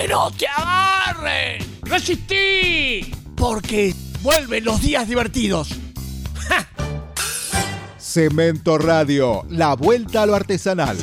¡Que no te agarren! ¡Resistí! Porque vuelven los días divertidos. Cemento Radio, la vuelta a lo artesanal.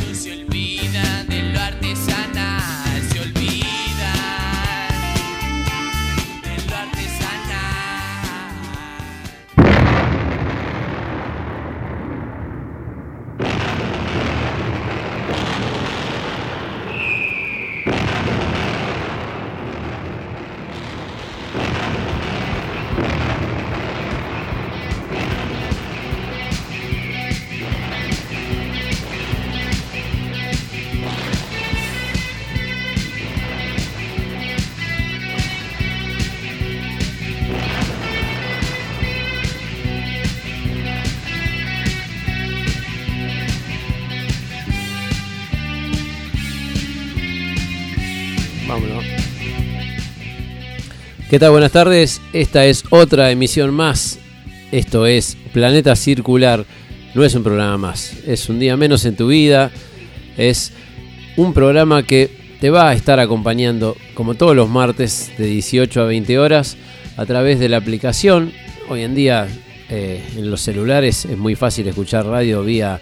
¿Qué tal? Buenas tardes. Esta es otra emisión más. Esto es Planeta Circular. No es un programa más. Es un día menos en tu vida. Es un programa que te va a estar acompañando como todos los martes de 18 a 20 horas a través de la aplicación. Hoy en día eh, en los celulares es muy fácil escuchar radio vía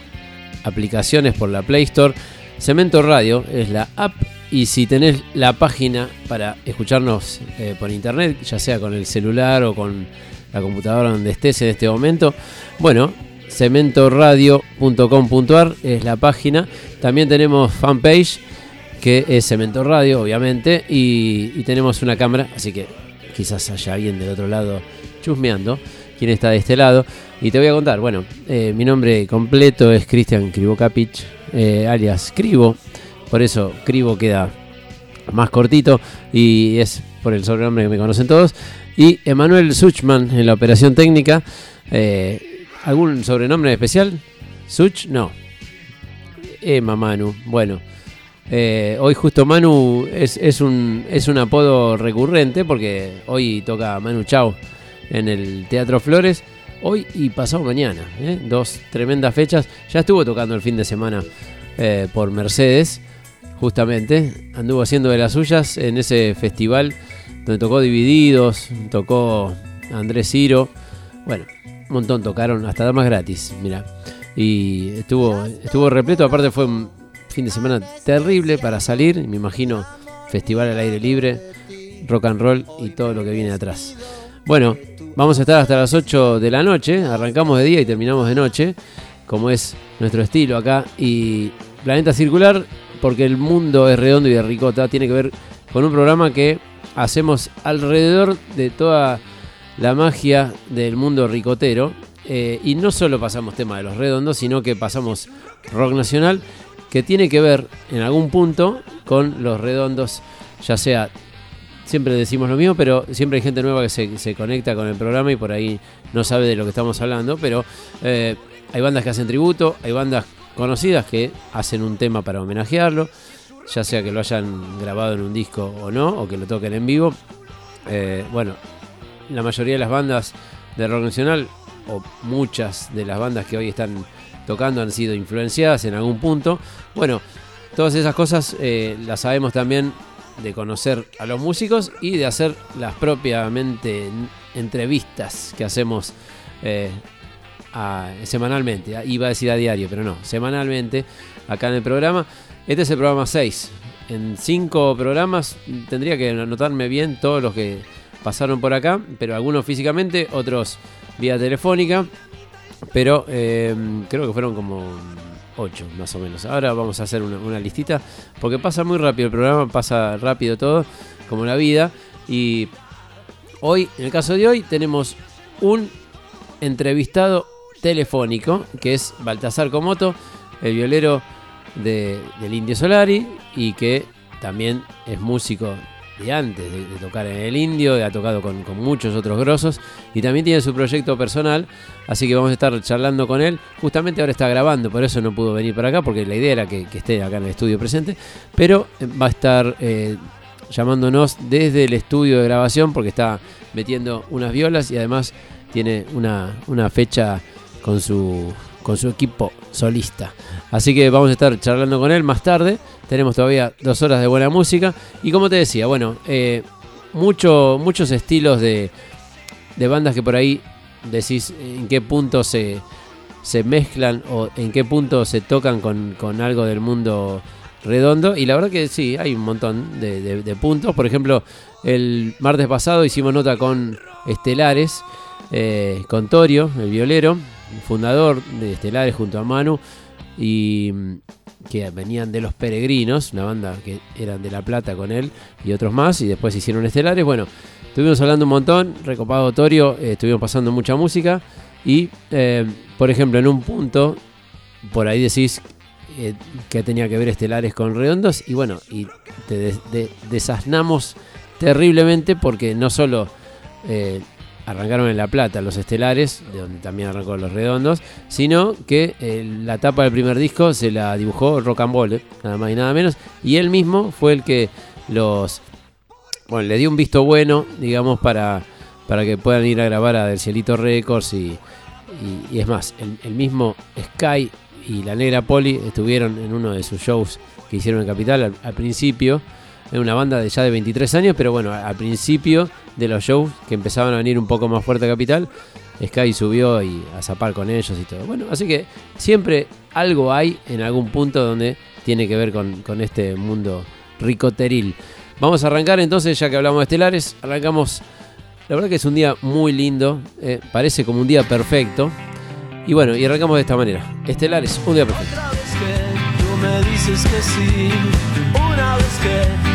aplicaciones por la Play Store. Cemento Radio es la app y si tenés la página para escucharnos eh, por internet, ya sea con el celular o con la computadora donde estés en este momento, bueno, cementoradio.com.ar es la página. También tenemos fanpage que es Cemento Radio, obviamente, y, tenemos una cámara, así que quizás haya alguien del otro lado chusmeando quién está de este lado. Y te voy a contar, bueno, eh, mi nombre completo es Cristian Krivokapich, eh, alias Crivo, por eso Crivo queda más cortito y es por el sobrenombre que me conocen todos. Y Emanuel Suchman en la operación técnica. Eh, ¿Algún sobrenombre especial? ¿Such? No. Emma Manu. Bueno. eh, hoy justo Manu es, es un, es un apodo recurrente porque hoy toca Manu Chao en el Teatro Flores. Hoy y pasado mañana. ¿eh? Dos tremendas fechas. Ya estuvo tocando el fin de semana por Mercedes. Justamente. Anduvo haciendo de las suyas en ese festival donde tocó Divididos. Tocó Andrés Ciro. Bueno, un montón tocaron. Hasta damas gratis. Mira. Y estuvo, estuvo repleto. Aparte fue un fin de semana terrible para salir. Me imagino festival al aire libre. Rock and roll y todo lo que viene atrás. Bueno, vamos a estar hasta las 8 de la noche. Arrancamos de día y terminamos de noche, como es nuestro estilo acá. Y Planeta Circular, porque el mundo es redondo y de ricota, tiene que ver con un programa que hacemos alrededor de toda la magia del mundo ricotero. Eh, y no solo pasamos tema de los redondos, sino que pasamos rock nacional, que tiene que ver en algún punto con los redondos, ya sea siempre decimos lo mismo, pero siempre hay gente nueva que se, se conecta con el programa y por ahí no sabe de lo que estamos hablando. Pero eh, hay bandas que hacen tributo, hay bandas conocidas que hacen un tema para homenajearlo, ya sea que lo hayan grabado en un disco o no, o que lo toquen en vivo. Eh, bueno, la mayoría de las bandas de rock nacional, o muchas de las bandas que hoy están tocando han sido influenciadas en algún punto. Bueno, todas esas cosas eh, las sabemos también de conocer a los músicos y de hacer las propiamente entrevistas que hacemos eh, semanalmente. Iba a decir a diario, pero no, semanalmente acá en el programa. Este es el programa 6. En 5 programas tendría que anotarme bien todos los que pasaron por acá, pero algunos físicamente, otros vía telefónica. Pero eh, creo que fueron como 8 más o menos. Ahora vamos a hacer una, una listita. Porque pasa muy rápido el programa, pasa rápido todo, como la vida. Y hoy, en el caso de hoy, tenemos un entrevistado telefónico, que es Baltasar Comoto, el violero de- del Indio Solari, y que también es músico de antes de, tocar en el Indio, ha tocado con, muchos otros grosos, y también tiene su proyecto personal, así que vamos a estar charlando con él. Justamente ahora está grabando, por eso no pudo venir para acá, porque la idea era que, que esté acá en el estudio presente, pero eh, va a estar eh, llamándonos desde el estudio de grabación, porque está metiendo unas violas y además tiene una, una fecha con su con su equipo solista. Así que vamos a estar charlando con él más tarde. Tenemos todavía dos horas de buena música. Y como te decía, bueno, eh, mucho, muchos estilos de, de bandas que por ahí decís en qué punto se, se mezclan o en qué punto se tocan con, con algo del mundo redondo. Y la verdad que sí, hay un montón de, de- de puntos. Por ejemplo, el martes pasado hicimos nota con Estelares, eh, con Torio, el violero, fundador de Estelares junto a Manu. Y mm, que venían de Los Peregrinos, una banda que eran de La Plata con él y otros más. Y después hicieron Estelares. Bueno, estuvimos hablando un montón, recopado Torio, eh, estuvimos pasando mucha música. Y, eh, por ejemplo, en un punto, por ahí decís eh, que tenía que ver estelares con redondos. Y bueno, y te de- desasnamos terriblemente porque no solo arrancaron en La Plata los estelares, de donde también arrancó los redondos, sino que eh, la tapa del primer disco se la dibujó and Roll, nada más y nada menos. Y él mismo fue el que los. Bueno, le dio un visto bueno, digamos, para, para que puedan ir a grabar a Del Cielito Records y, es más, el, el mismo Sky y la Negra Poli estuvieron en uno de sus shows que hicieron en Capital al, al principio. Era una banda de ya de 23 años, pero bueno, al principio de los shows que empezaban a venir un poco más fuerte a Capital, Sky subió y a zapar con ellos y todo. Bueno, así que siempre algo hay en algún punto donde tiene que ver con, este mundo ricoteril. Vamos a arrancar entonces, ya que hablamos de estelares, arrancamos. La verdad que es un día muy lindo, eh, parece como un día perfecto. Y bueno, y arrancamos de esta manera. Estelares, un día perfecto. Otra vez que tú me dices que sí, una vez que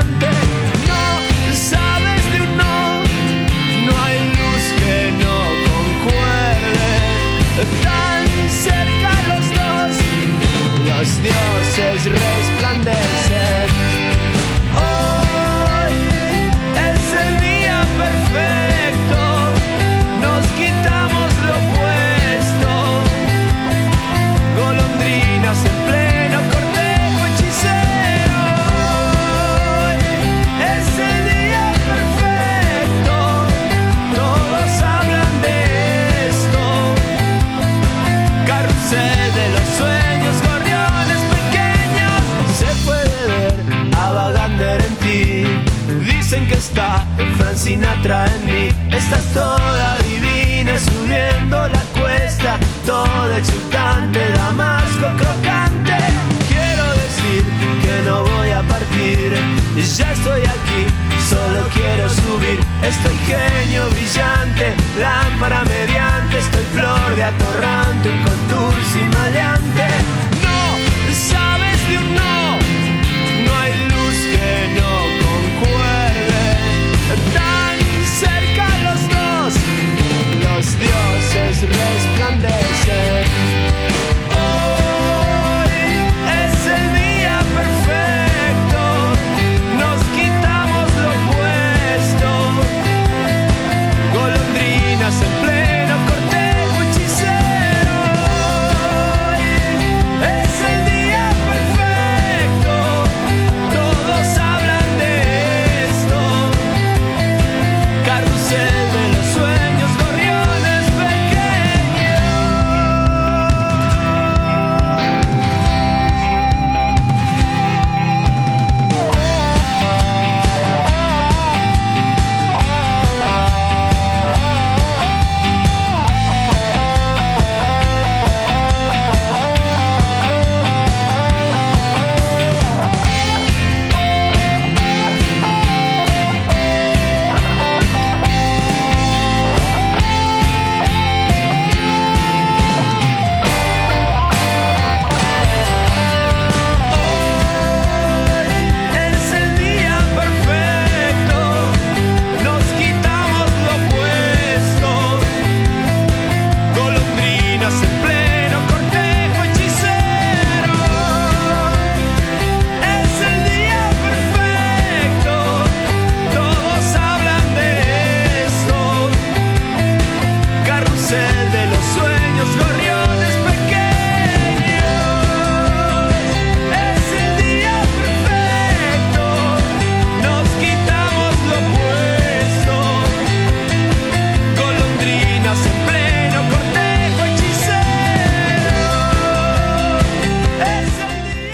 Tan cerca los dos, los dioses resplandecen.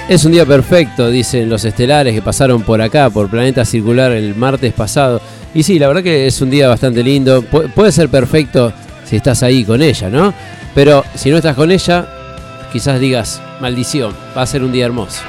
Es un día perfecto, dicen los estelares que pasaron por acá, por Planeta Circular el martes pasado. Y sí, la verdad que es un día bastante lindo. Pu- puede ser perfecto si estás ahí con ella, ¿no? Pero si no estás con ella, quizás digas, maldición, va a ser un día hermoso.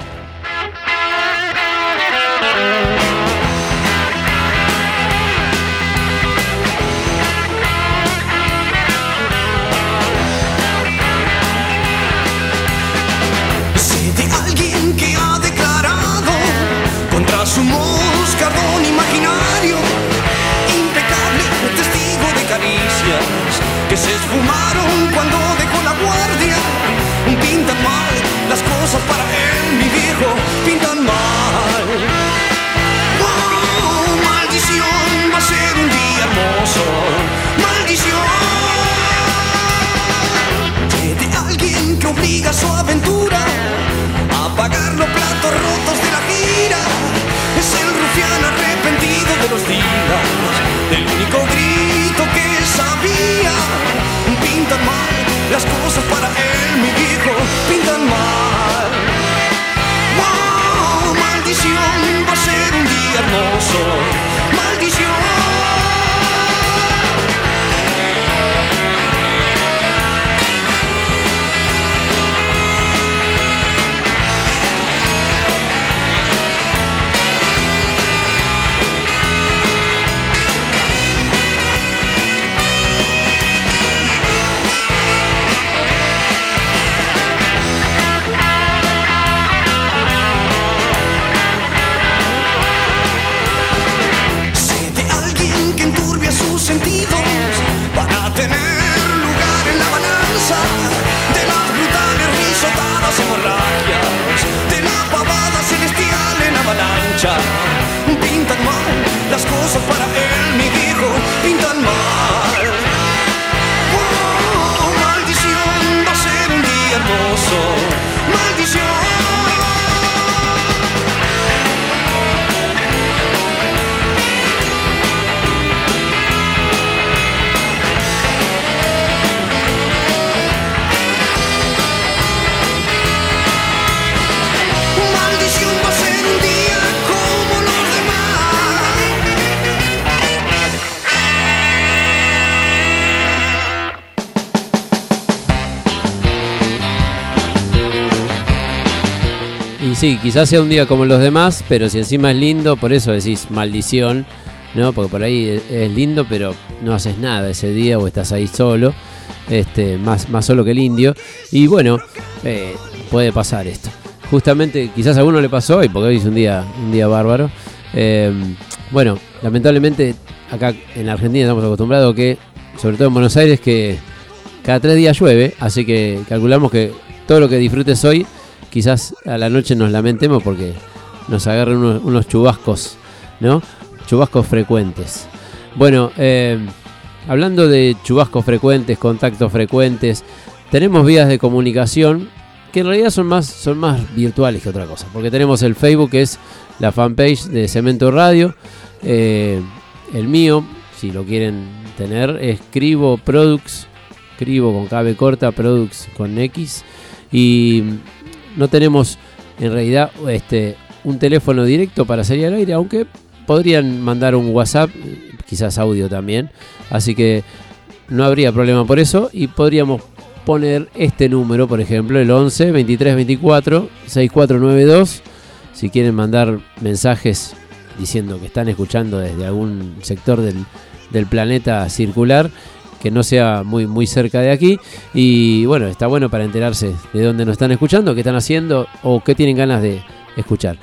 Las cosas sí, quizás sea un día como los demás, pero si encima es lindo, por eso decís maldición, ¿no? Porque por ahí es, lindo, pero no haces nada ese día o estás ahí solo, este, más, más solo que el indio. Y bueno, eh, puede pasar esto. Justamente, quizás a uno le pasó hoy, porque hoy es un día, un día bárbaro. Eh, bueno, lamentablemente acá en Argentina estamos acostumbrados que, sobre todo en Buenos Aires, que cada tres días llueve, así que calculamos que todo lo que disfrutes hoy, quizás a la noche nos lamentemos porque nos agarran unos, unos chubascos, ¿no? Chubascos frecuentes. Bueno, eh, hablando de chubascos frecuentes, contactos frecuentes, tenemos vías de comunicación que en realidad son más, son más virtuales que otra cosa, porque tenemos el Facebook que es la fanpage de Cemento Radio, eh, el mío, si lo quieren tener, es Cribo Products, Cribo con KB corta, Products con X, y no tenemos en realidad este, un teléfono directo para salir al aire, aunque podrían mandar un WhatsApp, quizás audio también, así que no habría problema por eso. Y podríamos poner este número, por ejemplo, el 11 23 24 6492, si quieren mandar mensajes diciendo que están escuchando desde algún sector del, del planeta circular que no sea muy, muy cerca de aquí. Y bueno, está bueno para enterarse de dónde nos están escuchando, qué están haciendo o qué tienen ganas de escuchar.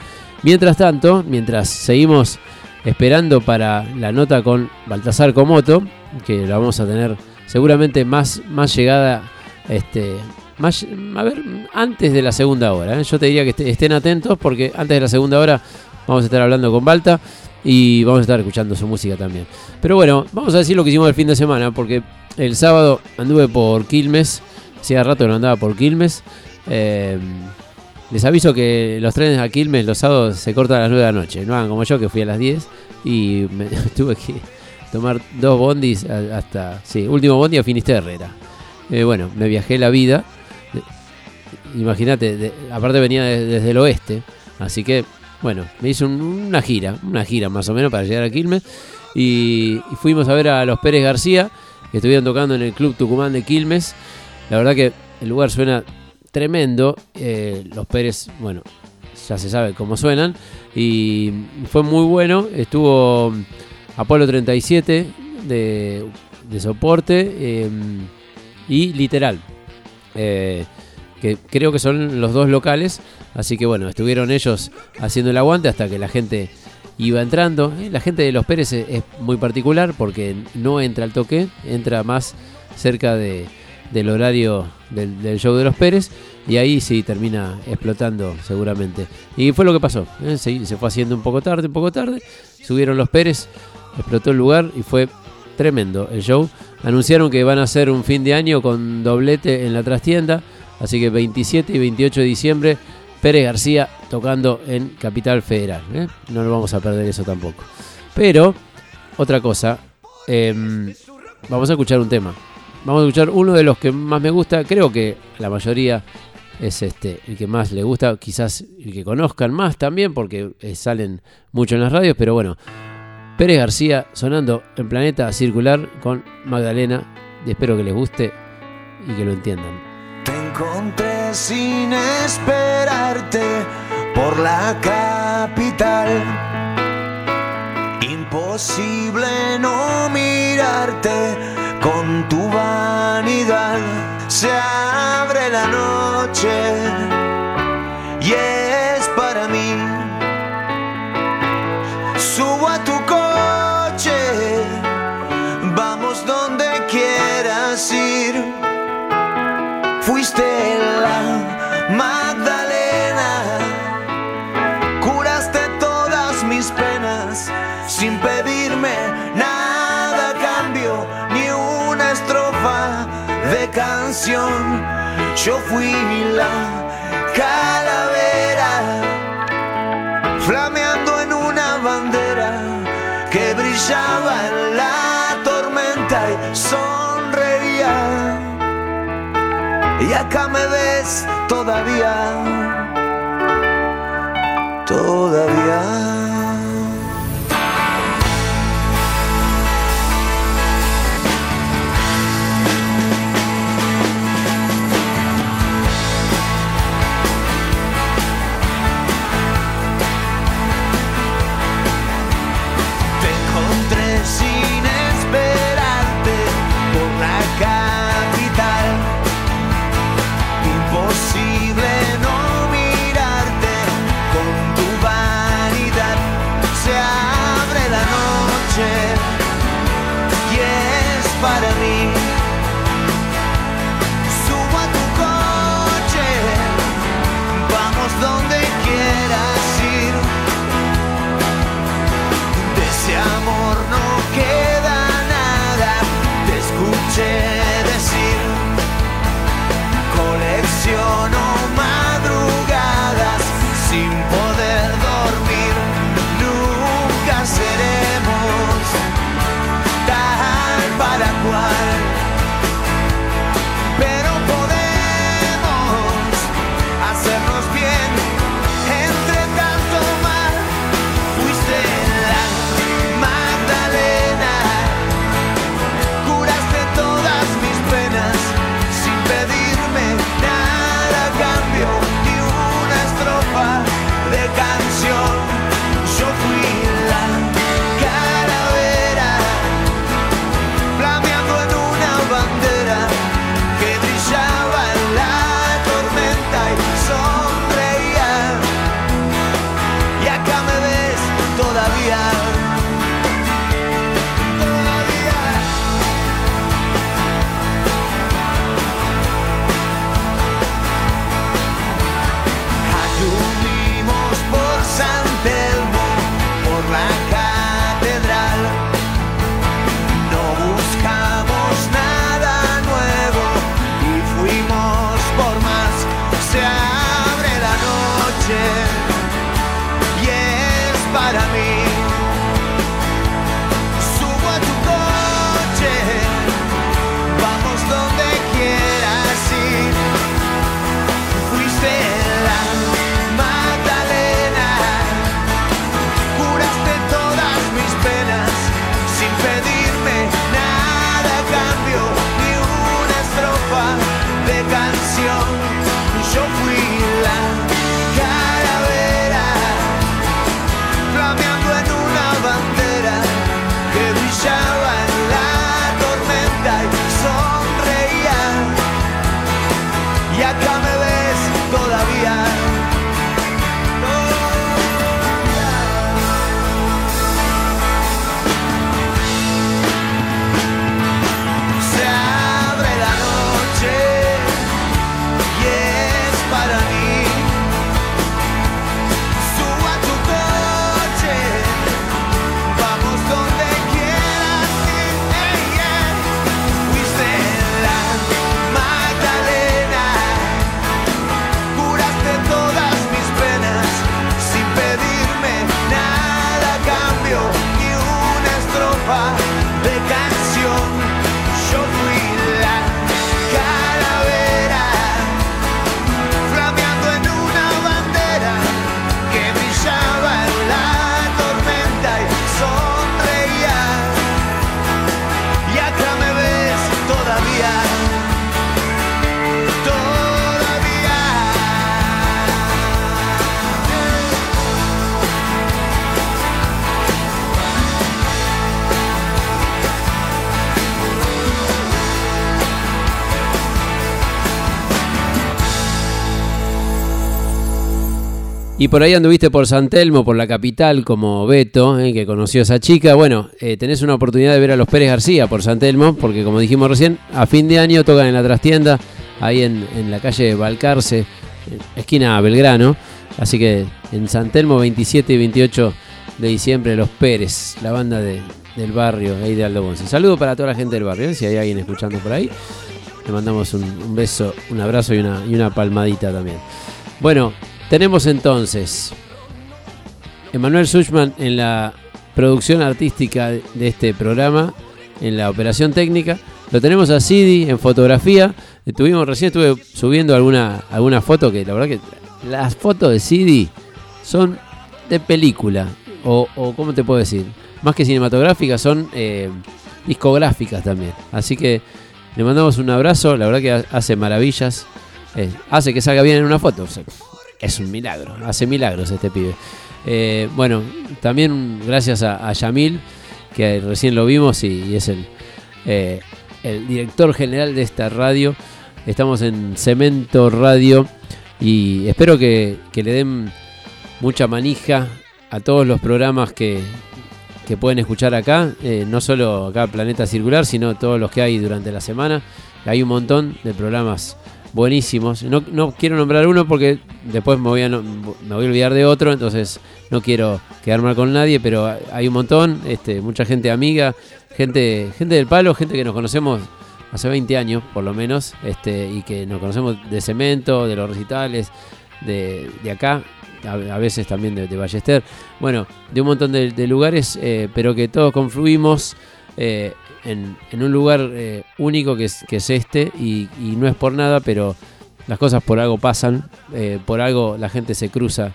Mientras tanto, mientras seguimos esperando para la nota con Baltasar Comoto, que la vamos a tener seguramente más, más llegada, este, más, a ver, antes de la segunda hora. ¿eh? Yo te diría que est- estén atentos porque antes de la segunda hora vamos a estar hablando con Balta y vamos a estar escuchando su música también. Pero bueno, vamos a decir lo que hicimos el fin de semana, porque el sábado anduve por Quilmes, hacía rato que no andaba por Quilmes. Eh, les aviso que los trenes a Quilmes los sábados se cortan a las 9 de la noche, no hagan como yo que fui a las 10 y me tuve que tomar dos bondis hasta, sí, último bondi a Finisterre era. Eh, bueno, me viajé la vida imagínate, aparte venía de- desde el oeste, así que, bueno, me hizo un- una gira, una gira más o menos para llegar a Quilmes. Y, y fuimos a ver a los Pérez García, que estuvieron tocando en el Club Tucumán de Quilmes. La verdad que el lugar suena tremendo. eh, los Pérez, bueno, ya se sabe cómo suenan. Y fue muy bueno. Estuvo Apolo 37 de, soporte eh, y literal. eh, que creo que son los dos locales. Así que bueno, estuvieron ellos haciendo el aguante hasta que la gente iba entrando. Eh, La gente de los Pérez es, muy particular porque no entra al toque, entra más cerca de, del horario del, del show de los Pérez y ahí sí termina explotando seguramente. Y fue lo que pasó. eh, Se, se fue haciendo un poco tarde, un poco tarde. Subieron los Pérez, explotó el lugar y fue tremendo el show. Anunciaron que van a hacer un fin de año con doblete en la trastienda. Así que 27 y 28 de diciembre, Pérez García tocando en Capital Federal. ¿eh? No nos vamos a perder eso tampoco. Pero, otra cosa, em, vamos a escuchar un tema. Vamos a escuchar uno de los que más me gusta. Creo que la mayoría es este el que más le gusta. Quizás el que conozcan más también, porque eh, salen mucho en las radios. Pero bueno, Pérez García sonando en Planeta Circular con Magdalena. Y espero que les guste y que lo entiendan. Encontré sin esperarte por la capital. Imposible no mirarte con tu vanidad. Se abre la noche y es para mí. Subo a tu Fuiste la Magdalena, curaste todas mis penas sin pedirme nada cambio, ni una estrofa de canción. Yo fui la calavera, flameando en una bandera que brillaba en la tormenta y sonreía. Y acá me ves todavía, todavía. funzionò Y por ahí anduviste por San Telmo, por la capital, como Beto, eh, que conoció a esa chica. Bueno, eh, tenés una oportunidad de ver a los Pérez García por San Telmo, porque como dijimos recién, a fin de año tocan en la trastienda, ahí en, en la calle Balcarce, eh, esquina Belgrano. Así que en San Telmo, 27 y 28 de diciembre, los Pérez, la banda de- del barrio, ahí de Aldo Bonzi. Saludo para toda la gente del barrio, si hay alguien escuchando por ahí. Le mandamos un, un beso, un abrazo y una, y una palmadita también. Bueno, tenemos entonces Emanuel Suchman en la producción artística de este programa, en la operación técnica. Lo tenemos a Sidi en fotografía. Estuvimos, recién estuve subiendo alguna, alguna foto que la verdad que las fotos de Sidi son de película. O, o ¿cómo te puedo decir? Más que cinematográficas, son eh, discográficas también. Así que le mandamos un abrazo. La verdad que ha- hace maravillas. Eh, hace que salga bien en una foto. O es un milagro. Hace milagros este pibe. Eh, bueno, también gracias a, Yamil, que recién lo vimos y, es el, eh, el director general de esta radio. Estamos en Cemento Radio y espero que, que le den mucha manija a todos los programas que, que pueden escuchar acá, eh, no solo acá Planeta Circular, sino todos los que hay durante la semana. Hay un montón de programas buenísimos. No, no quiero nombrar uno porque después me voy, a, me voy a olvidar de otro, entonces no quiero quedar mal con nadie, pero hay un montón, este, mucha gente amiga, gente, gente del palo, gente que nos conocemos hace 20 años por lo menos, este, y que nos conocemos de cemento, de los recitales, de, de acá, a, veces también de, de Ballester, bueno, de un montón de, de lugares, eh, pero que todos confluimos eh, en, un lugar eh, único que es, este, y, no es por nada, pero las cosas por algo pasan, eh, por algo la gente se cruza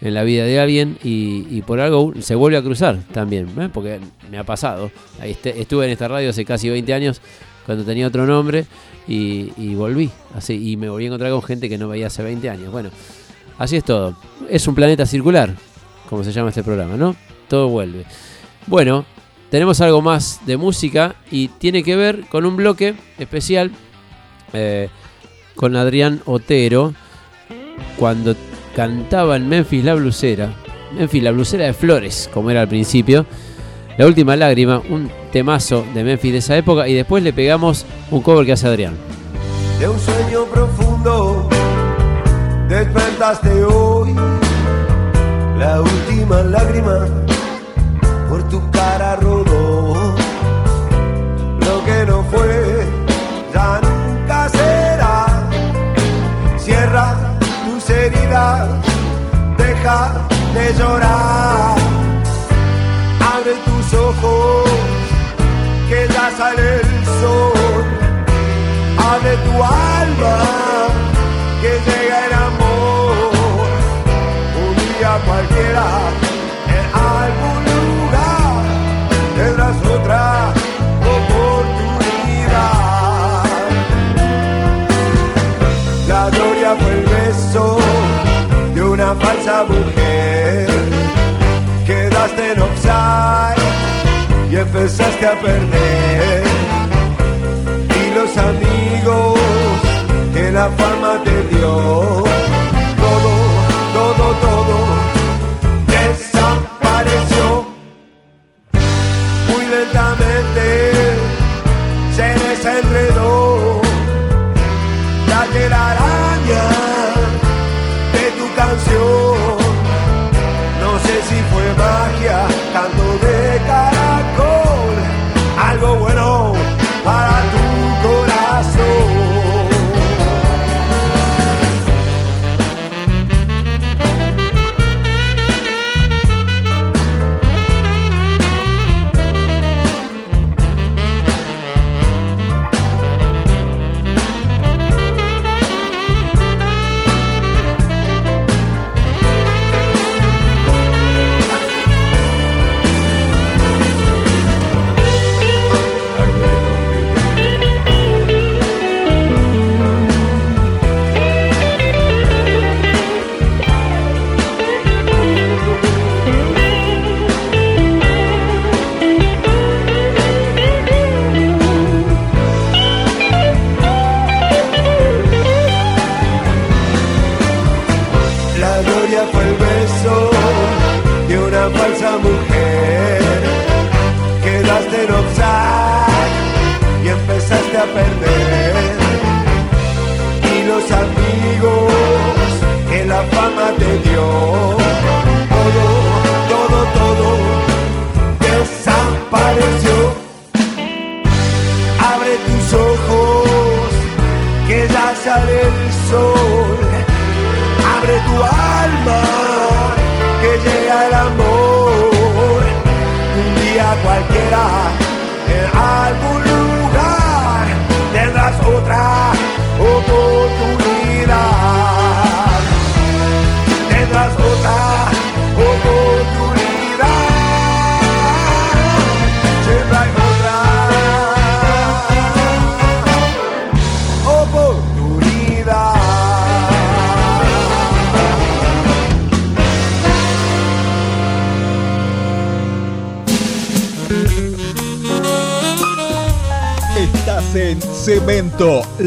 en la vida de alguien y, por algo se vuelve a cruzar también, ¿eh? porque me ha pasado. Este- estuve en esta radio hace casi 20 años cuando tenía otro nombre y, y volví, así, y me volví a encontrar con gente que no veía hace 20 años. Bueno, así es todo. Es un planeta circular, como se llama este programa, ¿no? Todo vuelve. Bueno, tenemos algo más de música y tiene que ver con un bloque especial eh, con Adrián Otero cuando cantaba en Memphis la blusera. Memphis la blusera de flores, como era al principio. La última lágrima, un temazo de Memphis de esa época y después le pegamos un cover que hace Adrián. de un sueño profundo despertaste hoy la última lágrima por tu cara rodó lo que no fue ya nunca será. Cierra tus heridas deja de llorar. Abre tus ojos que ya sale el sol. Abre tu alma, que llega mujer. Quedaste en offside y empezaste a perder. Y los amigos que la fama te dio,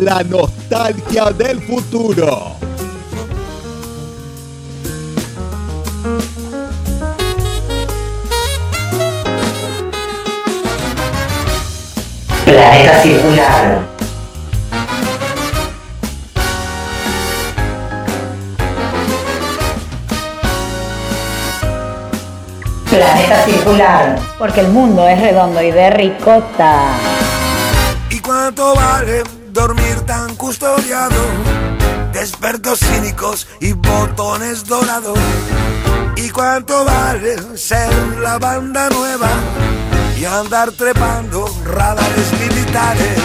la nostalgia del futuro. Planeta circular. Planeta circular. Porque el mundo es redondo y de ricota. ¿Y cuánto vale dormir tan custodiado? De expertos cínicos y botones dorados. ¿Y cuánto vale ser la banda nueva y andar trepando radares militares?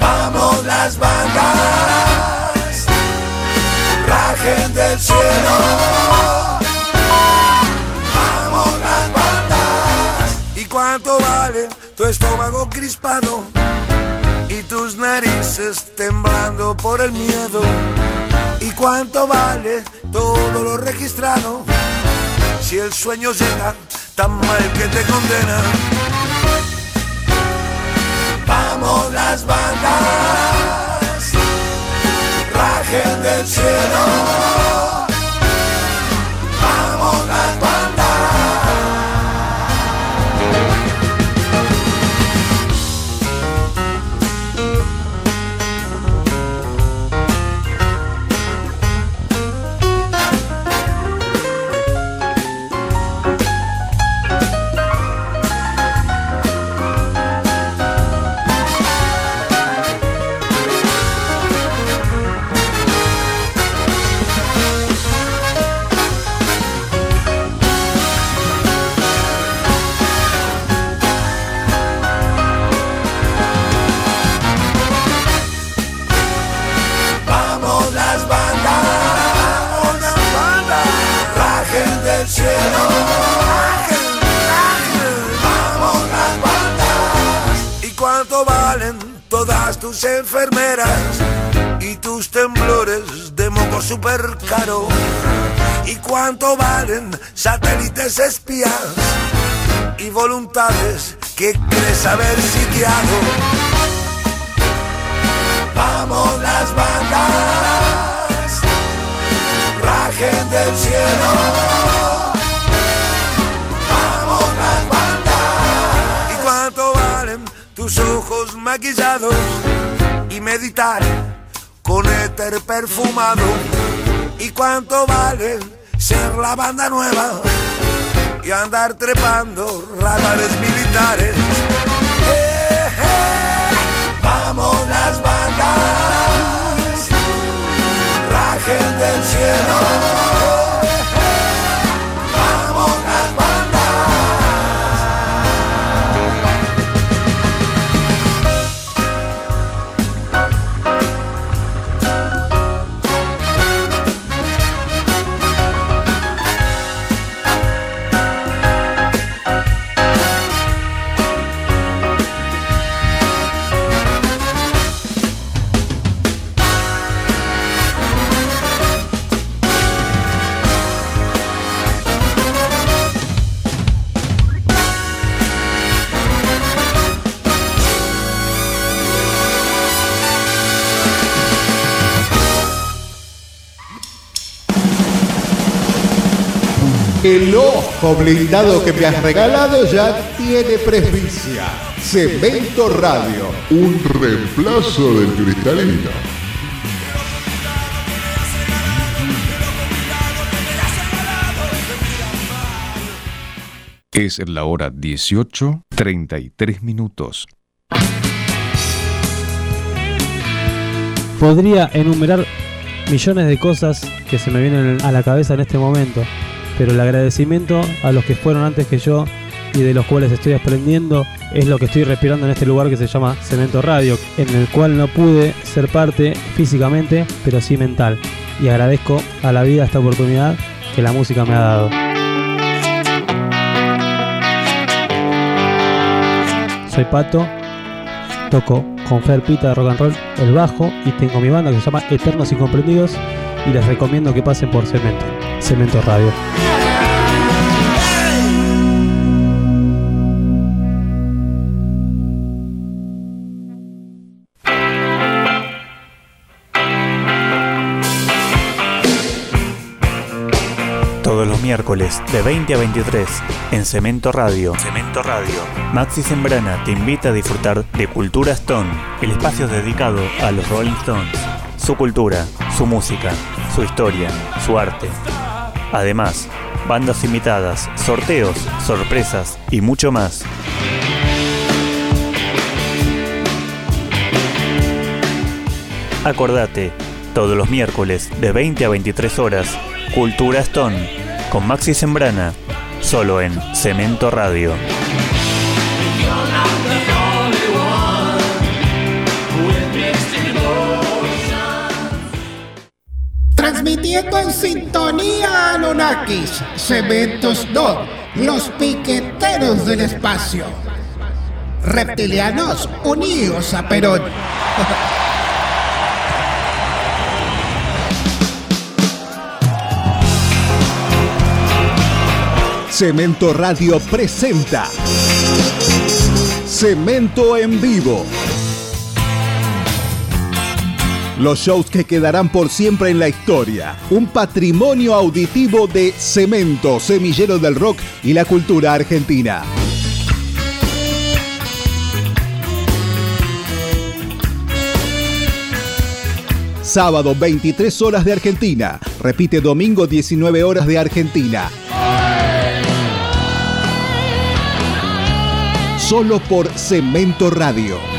Vamos las bandas, rajen del cielo. Vamos las bandas. ¿Y cuánto vale tu estómago crispado narices temblando por el miedo? ¿Y cuánto vale todo lo registrado si el sueño llega tan mal que te condena? Vamos las bandas, rajen del cielo. Que crees haber sitiado? Vamos las bandas, rajen del cielo. Vamos las bandas. ¿Y cuánto valen tus ojos maquillados y meditar con éter perfumado? ¿Y cuánto vale ser la banda nueva y andar trepando radares Eh, eh, vamos las bandas, rajen del cielo. El ojo blindado que me has regalado ya tiene presbicia. Cemento Radio. Un reemplazo del cristalino. Es la hora 18, 33 minutos. Podría enumerar millones de cosas que se me vienen a la cabeza en este momento, pero el agradecimiento a los que fueron antes que yo y de los cuales estoy aprendiendo es lo que estoy respirando en este lugar que se llama Cemento Radio, en el cual no pude ser parte físicamente, pero sí mental. Y agradezco a la vida esta oportunidad que la música me ha dado. Soy Pato, toco con Fer Pita de Rock and Roll el bajo y tengo mi banda que se llama Eternos Incomprendidos y les recomiendo que pasen por Cemento, Cemento Radio. Todos los miércoles de 20 a 23 en Cemento Radio. Cemento Radio. Maxi Sembrana te invita a disfrutar de Cultura Stone, el espacio dedicado a los Rolling Stones, su cultura, su música, su historia, su arte. Además, bandas invitadas, sorteos, sorpresas y mucho más. Acordate, todos los miércoles de 20 a 23 horas, Cultura Stone, con Maxi Sembrana, solo en Cemento Radio. Transmitiendo en sintonía Anunnakis, Cementos 2, los piqueteros del espacio. Reptilianos unidos a Perón. Cemento Radio presenta Cemento en vivo. Los shows que quedarán por siempre en la historia. Un patrimonio auditivo de Cemento, semillero del rock y la cultura argentina. Sábado 23 horas de Argentina. Repite domingo 19 horas de Argentina. Solo por Cemento Radio.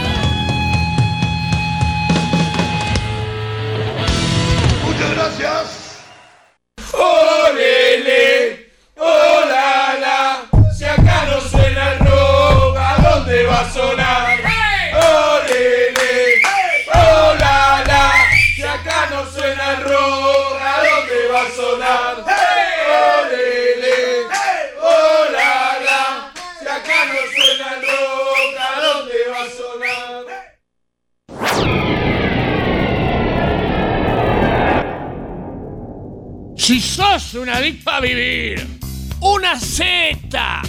A vivir, una seta,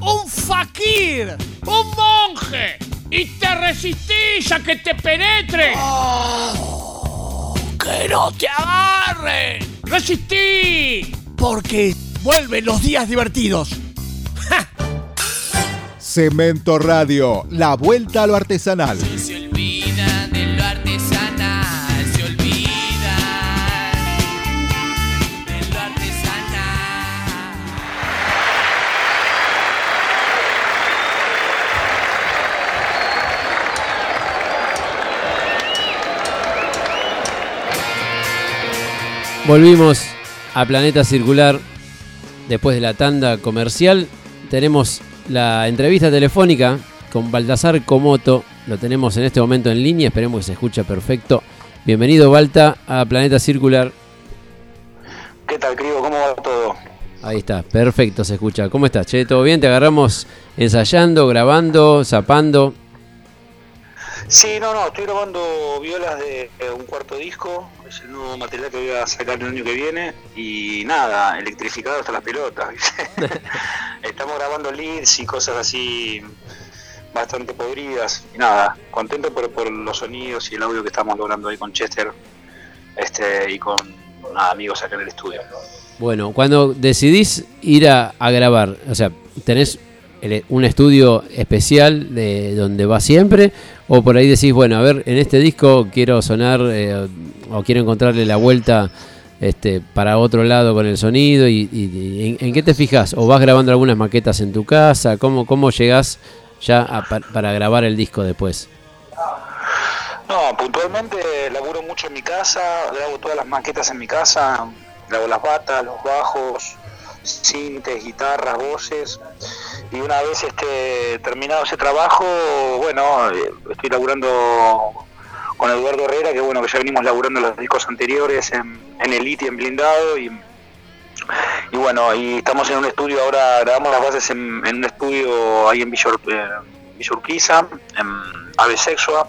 un fakir, un monje y te resistís a que te penetre, que no te agarren. Resistí, porque vuelven los días divertidos. Cemento Radio, la vuelta a lo artesanal. Volvimos a Planeta Circular después de la tanda comercial. Tenemos la entrevista telefónica con Baltasar Comoto. Lo tenemos en este momento en línea. Esperemos que se escucha perfecto. Bienvenido, Balta, a Planeta Circular. ¿Qué tal, Crigo? ¿Cómo va todo? Ahí está, perfecto, se escucha. ¿Cómo estás, Che? ¿Todo bien? ¿Te agarramos ensayando, grabando, zapando? Sí, no, no, estoy grabando violas de un cuarto disco, es el nuevo material que voy a sacar el año que viene y nada, electrificado hasta las pelotas. Estamos grabando leads y cosas así bastante podridas y nada, contento por, por los sonidos y el audio que estamos logrando ahí con Chester este y con nada, amigos acá en el estudio. Bueno, cuando decidís ir a, a grabar, o sea, ¿tenés el- un estudio especial de donde vas siempre? ¿O por ahí decís, bueno, a ver, en este disco quiero sonar eh, o quiero encontrarle la vuelta este, para otro lado con el sonido? ¿Y, y- en, qué te fijas? ¿O vas grabando algunas maquetas en tu casa? ¿Cómo, cómo llegás ya a- pa- para grabar el disco después? No, puntualmente laburo mucho en mi casa, grabo todas las maquetas en mi casa, grabo las batas, los bajos, sintes, guitarras, voces. Y una vez este terminado ese trabajo, bueno, eh, estoy laburando con Eduardo Herrera, que bueno, que ya venimos laburando los discos anteriores en, en Elite y en Blindado y y bueno, y estamos en un estudio ahora, grabamos las bases en, un estudio ahí en Villa, Ur- eh, Villa Urquiza, en Ave Sexua,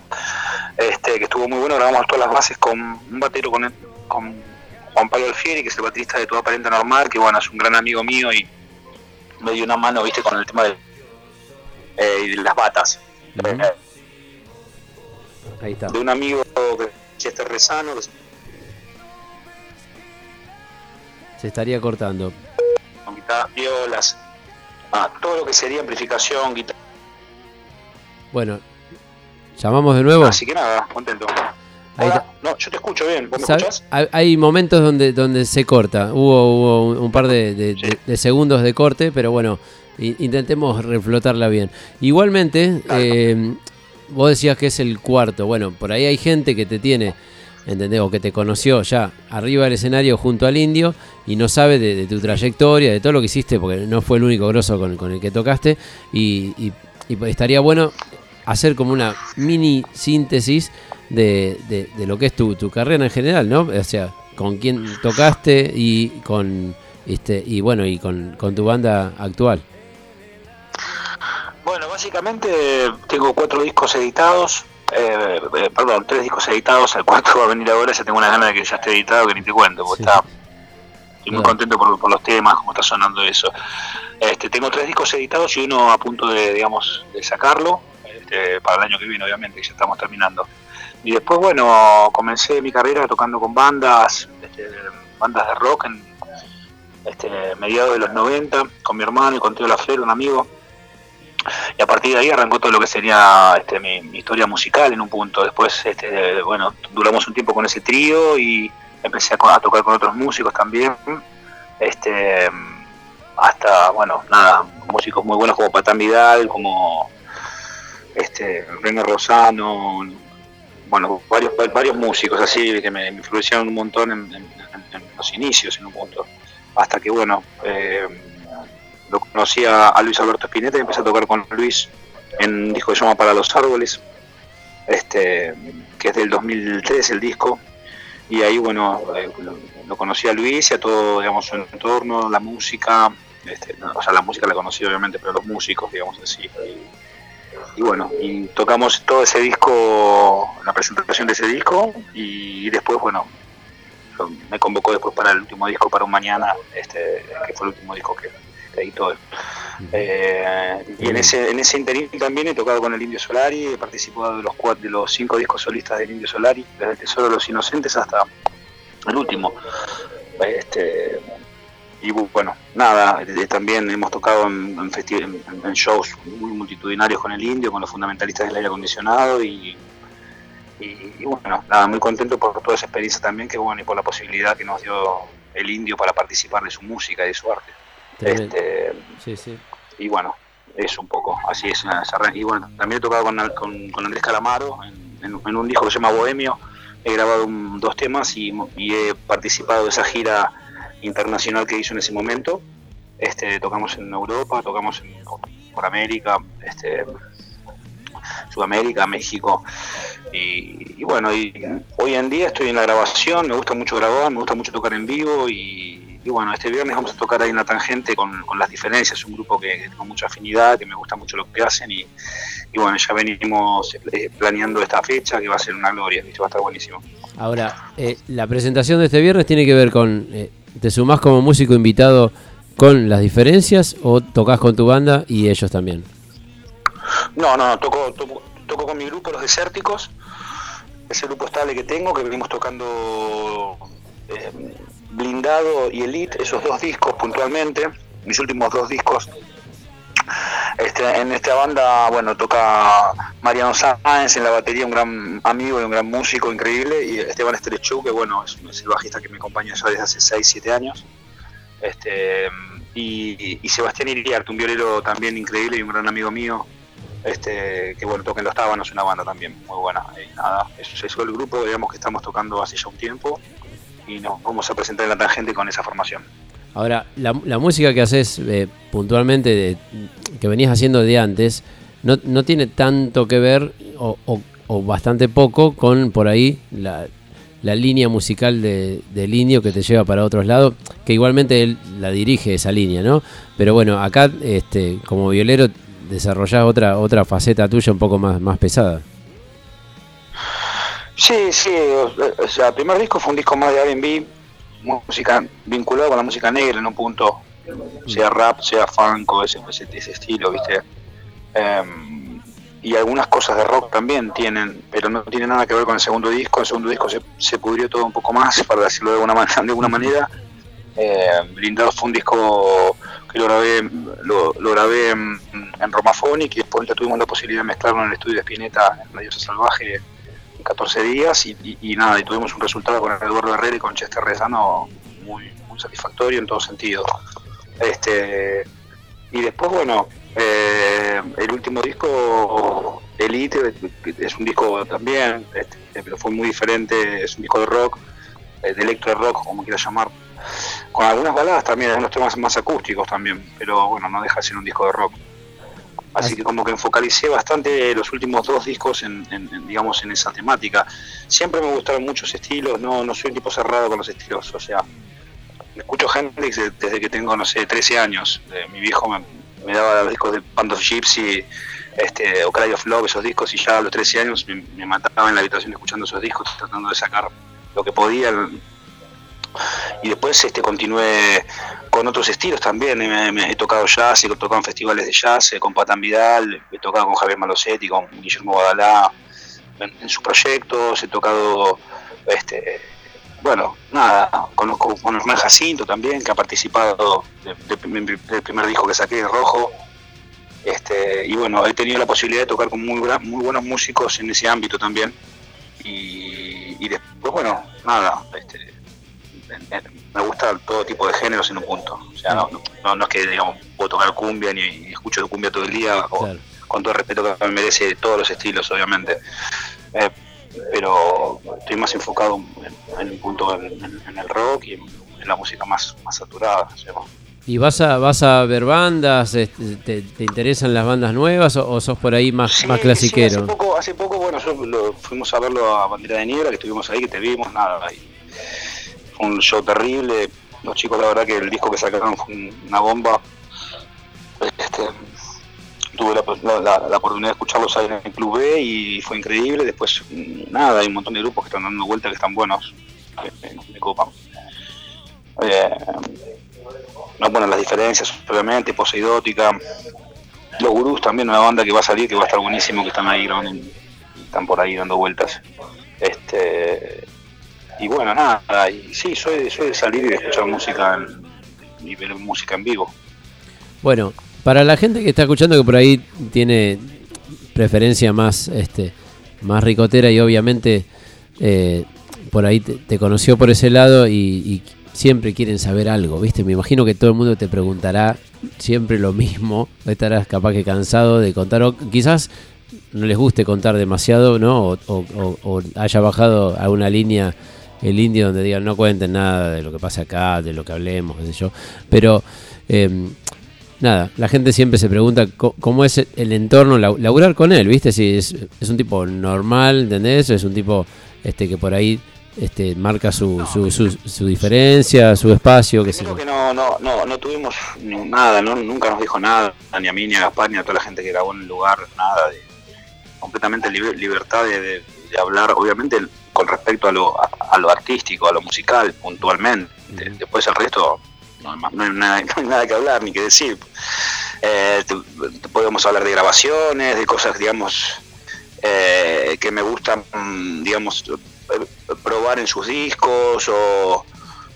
este, que estuvo muy bueno, grabamos todas las bases con un batero con, con Juan Pablo Alfieri, que es el baterista de Toda Aparenta Normal, que bueno, es un gran amigo mío y me dio una mano, viste, con el tema de, eh, de las batas. Eh, Ahí está. de un amigo que es Chester Rezano, que Se estaría cortando. con guitarras, violas, ah, todo lo que sería amplificación, guitarra. Bueno, ¿llamamos de nuevo? Así que nada, contento. Hola. No, yo te escucho bien, ¿vos me escuchás? Hay, momentos donde, donde se corta. Hubo, hubo un, un par de, de- de- de segundos de corte, pero bueno, intentemos reflotarla bien. Igualmente, eh, vos decías que es el cuarto. Bueno, por ahí hay gente que te tiene, ¿entendés? O que te conoció ya arriba del escenario junto al indio y no sabe de, tu trayectoria, de todo lo que hiciste, porque no fue el único grosso con, con el que tocaste. Y, y- y estaría bueno hacer como una mini síntesis de, de- de lo que es tu, tu carrera en general, ¿no? O sea, con quién tocaste y con este y bueno y con, con tu banda actual. Bueno, básicamente tengo cuatro discos editados, eh, eh, perdón, tres discos editados, el cuarto va a venir ahora, ya tengo una gana de que ya esté editado que ni te cuento, porque está, estoy muy contento por, por los temas, como está sonando eso. Este, tengo tres discos editados y uno a punto de, digamos, de sacarlo, este, para el año que viene obviamente, que ya estamos terminando. Y después, bueno, comencé mi carrera tocando con bandas, este, bandas de rock en este, mediados de los 90, con mi hermano y con Teo Lafleur, un amigo. Y a partir de ahí arrancó todo lo que sería este, mi, historia musical en un punto. Después, este, bueno, duramos un tiempo con ese trío y empecé a, a tocar con otros músicos también. Este, hasta, bueno, nada, músicos muy buenos como Patán Vidal, como este, René Rosano, bueno, varios, varios músicos así que me, influenciaron un montón en, los inicios en un punto. Hasta que, bueno, eh, lo conocí a, Luis Alberto Spinetta y empecé a tocar con Luis en un disco que se llama Para los Árboles, este, que es del 2003 el disco. Y ahí, bueno, eh, lo, lo conocí a Luis y a todo, digamos, su entorno, la música, este, o sea, la música la conocí obviamente, pero los músicos, digamos así. Y bueno, y tocamos todo ese disco, la presentación de ese disco, y después, bueno, me convocó después para el último disco, para un mañana, este, que fue el último disco que, que editó él. Eh, y en ese, en ese interín también he tocado con el Indio Solari, he participado de los, cuatro, de los cinco discos solistas del Indio Solari, desde el Tesoro de los Inocentes hasta el último. Este, y bu- bueno, nada, eh, también hemos tocado en, en en- shows muy multitudinarios con el Indio, con los fundamentalistas del aire acondicionado y, y, y bueno, nada, muy contento por toda esa experiencia también, que bueno, y por la posibilidad que nos dio el Indio para participar de su música y de su arte. Este, Sí, sí. y bueno, eso un poco, así es. Y bueno, también he tocado con, con, con Andrés Calamaro en, en- en un disco que se llama Bohemio. He grabado un- dos temas y, y he participado de esa gira internacional que hizo en ese momento. Este, tocamos en Europa, tocamos en, por América, este, Sudamérica, México. Y, bueno, hoy en día estoy en la grabación, me gusta mucho grabar, me gusta mucho tocar en vivo y, bueno, este viernes vamos a tocar ahí en la tangente con, las diferencias, un grupo que, que tengo mucha afinidad, que me gusta mucho lo que hacen y, bueno, ya venimos eh, planeando esta fecha que va a ser una gloria, va a estar buenísimo. Ahora, eh, la presentación de este viernes tiene que ver con. eh, ¿Te sumás como músico invitado con las diferencias o tocas con tu banda y ellos también? No, no, toco, toco, toco con mi grupo, Los Desérticos, ese grupo estable que tengo, que venimos tocando eh, Blindado y Elite, esos dos discos puntualmente, mis últimos dos discos. Este, en esta banda, bueno, toca Mariano Sáenz en la batería, un gran amigo y un gran músico increíble, y Esteban Estrechú, que bueno, es, es el bajista que me acompaña ya desde hace 6, 7 años. Este, y, y Sebastián Iriarte, un violero también increíble y un gran amigo mío, este, que bueno, toca en Los Tábanos, una banda también muy buena. Nada, eso es el grupo, digamos que estamos tocando hace ya un tiempo y nos vamos a presentar en la tangente con esa formación. Ahora, la, la música que haces eh, puntualmente, de- que venías haciendo de antes, no, no tiene tanto que ver, o, o- o bastante poco, con por ahí la, la línea musical de- del indio que te lleva para otros lados, que igualmente él la dirige esa línea, ¿no? Pero bueno, acá este, como violero desarrollás otra, otra faceta tuya un poco más, más pesada. Sí, sí, o, sea, el primer disco fue un disco más de R&B, música vinculado con la música negra en un punto, sea rap, sea funk o ese, ese, ese estilo, ¿viste? Em, y algunas cosas de rock también tienen, pero no tiene nada que ver con el segundo disco. El segundo disco se, se pudrió todo un poco más, para decirlo de alguna, man- de alguna manera. Eh, Blindado fue un disco que lo grabé, lo, lo grabé en, en Romaphonic y después ya tuvimos la posibilidad de mezclarlo en el estudio de Spinetta en La Diosa Salvaje 14 días y, y- nada, y tuvimos un resultado con Eduardo Herrera y con Chester Rezano muy, muy satisfactorio en todo sentido. Este, y después, bueno, eh, el último disco, Elite, es un disco también, este, pero fue muy diferente, es un disco de rock, eh, de electro rock, como quieras llamar, con algunas baladas también, algunos temas más acústicos también, pero bueno, no deja de ser un disco de rock. Así que como que focalicé bastante los últimos dos discos en, en- en, digamos, en esa temática. Siempre me gustaron muchos estilos, no, no soy un tipo cerrado con los estilos, o sea, escucho Hendrix de- desde que tengo, no sé, 13 años. Eh, mi viejo me, me daba los discos de Band of Gypsy este, o Cry of Love, esos discos, y ya a los 13 años me, me mataba en la habitación escuchando esos discos, tratando de sacar lo que podía. Y después este, continué con otros estilos también. Me, he tocado jazz, he tocado en festivales de jazz, eh, con Patán Vidal, he tocado con Javier Malosetti, con Guillermo Badalá, en, sus proyectos, he tocado, este, bueno, nada, conozco con Hernán Jacinto también, que ha participado de- de- del primer disco que saqué, Rojo. Este, y bueno, he tenido la posibilidad de tocar con muy buenos músicos en ese ámbito también. Y, y después, bueno, nada, este, me gusta todo tipo de géneros en un punto. O sea, no, no, no es que digamos, puedo tocar cumbia ni, ni escucho cumbia todo el día, o, con todo el respeto que me merece todos los estilos, obviamente. Eh, pero estoy más enfocado en, en un punto en, en- en el rock y en, la música más, más saturada. ¿Y vas a, vas a ver bandas? este, ¿Te, te interesan las bandas nuevas o, o sos por ahí más, más Sí, clasiquero? hace poco, hace poco, bueno, yo lo- fuimos a verlo a Bandera de Niebla, que estuvimos ahí, que te vimos, nada. y un show terrible. Los chicos, la verdad, que el disco que sacaron fue un- una bomba. Este, tuve la, oportunidad de escucharlos ahí en el Club B y fue increíble. Después, nada, hay un montón de grupos que están dando vueltas que están buenos. me, me copan. Eh, no, bueno, las diferencias, obviamente, Poseidótica, los gurús también, una banda que va a salir, que va a estar buenísimo, que están ahí, están por ahí dando vueltas. Este, y bueno, nada, y sí, soy, soy de salir y de escuchar música en- y ver música en vivo. Bueno, para la gente que está escuchando que por ahí tiene preferencia más este más ricotera y obviamente eh, por ahí te, conoció por ese lado y, siempre quieren saber algo, ¿viste? Me imagino que todo el mundo te preguntará siempre lo mismo, estarás capaz que cansado de contar, o quizás no les guste contar demasiado, ¿no? O haya bajado a una línea el indio donde digan no cuenten nada de lo que pasa acá, de lo que hablemos, qué sé yo. Pero eh, nada, la gente siempre se pregunta cómo es el entorno, laburar con él, ¿viste? Si es, es un tipo normal, ¿entendés? O es un tipo este que por ahí este marca su, su, su, su diferencia, su espacio, qué sé yo. Que no, no, no, no tuvimos nada, no, nunca nos dijo nada, ni a mí, ni a Gaspar, ni a toda la gente que grabó en el lugar, nada de completamente liber- libertad de, de- de hablar, obviamente con respecto a lo, a, a lo artístico, a lo musical, puntualmente. Después el resto no, hay más- no hay nada, no hay nada que hablar ni que decir. Eh, podemos hablar de grabaciones, de cosas, digamos, eh, que me gustan, digamos, probar en sus discos o,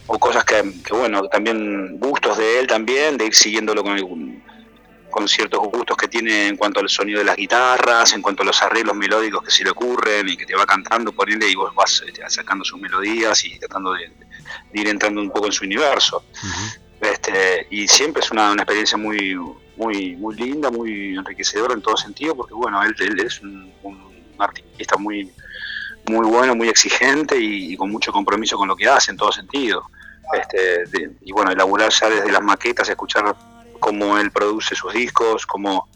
o cosas que, que, bueno, también gustos de él también, de ir siguiéndolo con, el- con ciertos gustos que tiene en cuanto al sonido de las guitarras, en cuanto a los arreglos melódicos que se le ocurren y que te va cantando por él y vos vas este, sacando sus melodías y tratando de, de ir entrando un poco en su universo. Este, y siempre es una, una experiencia muy, muy, muy linda, muy enriquecedora en todo sentido, porque bueno, él, él es un, un artista muy, muy bueno, muy exigente y, y con mucho compromiso con lo que hace en todo sentido. Este, de- y bueno, elaborar ya desde las maquetas, escuchar cómo él produce sus discos, cómo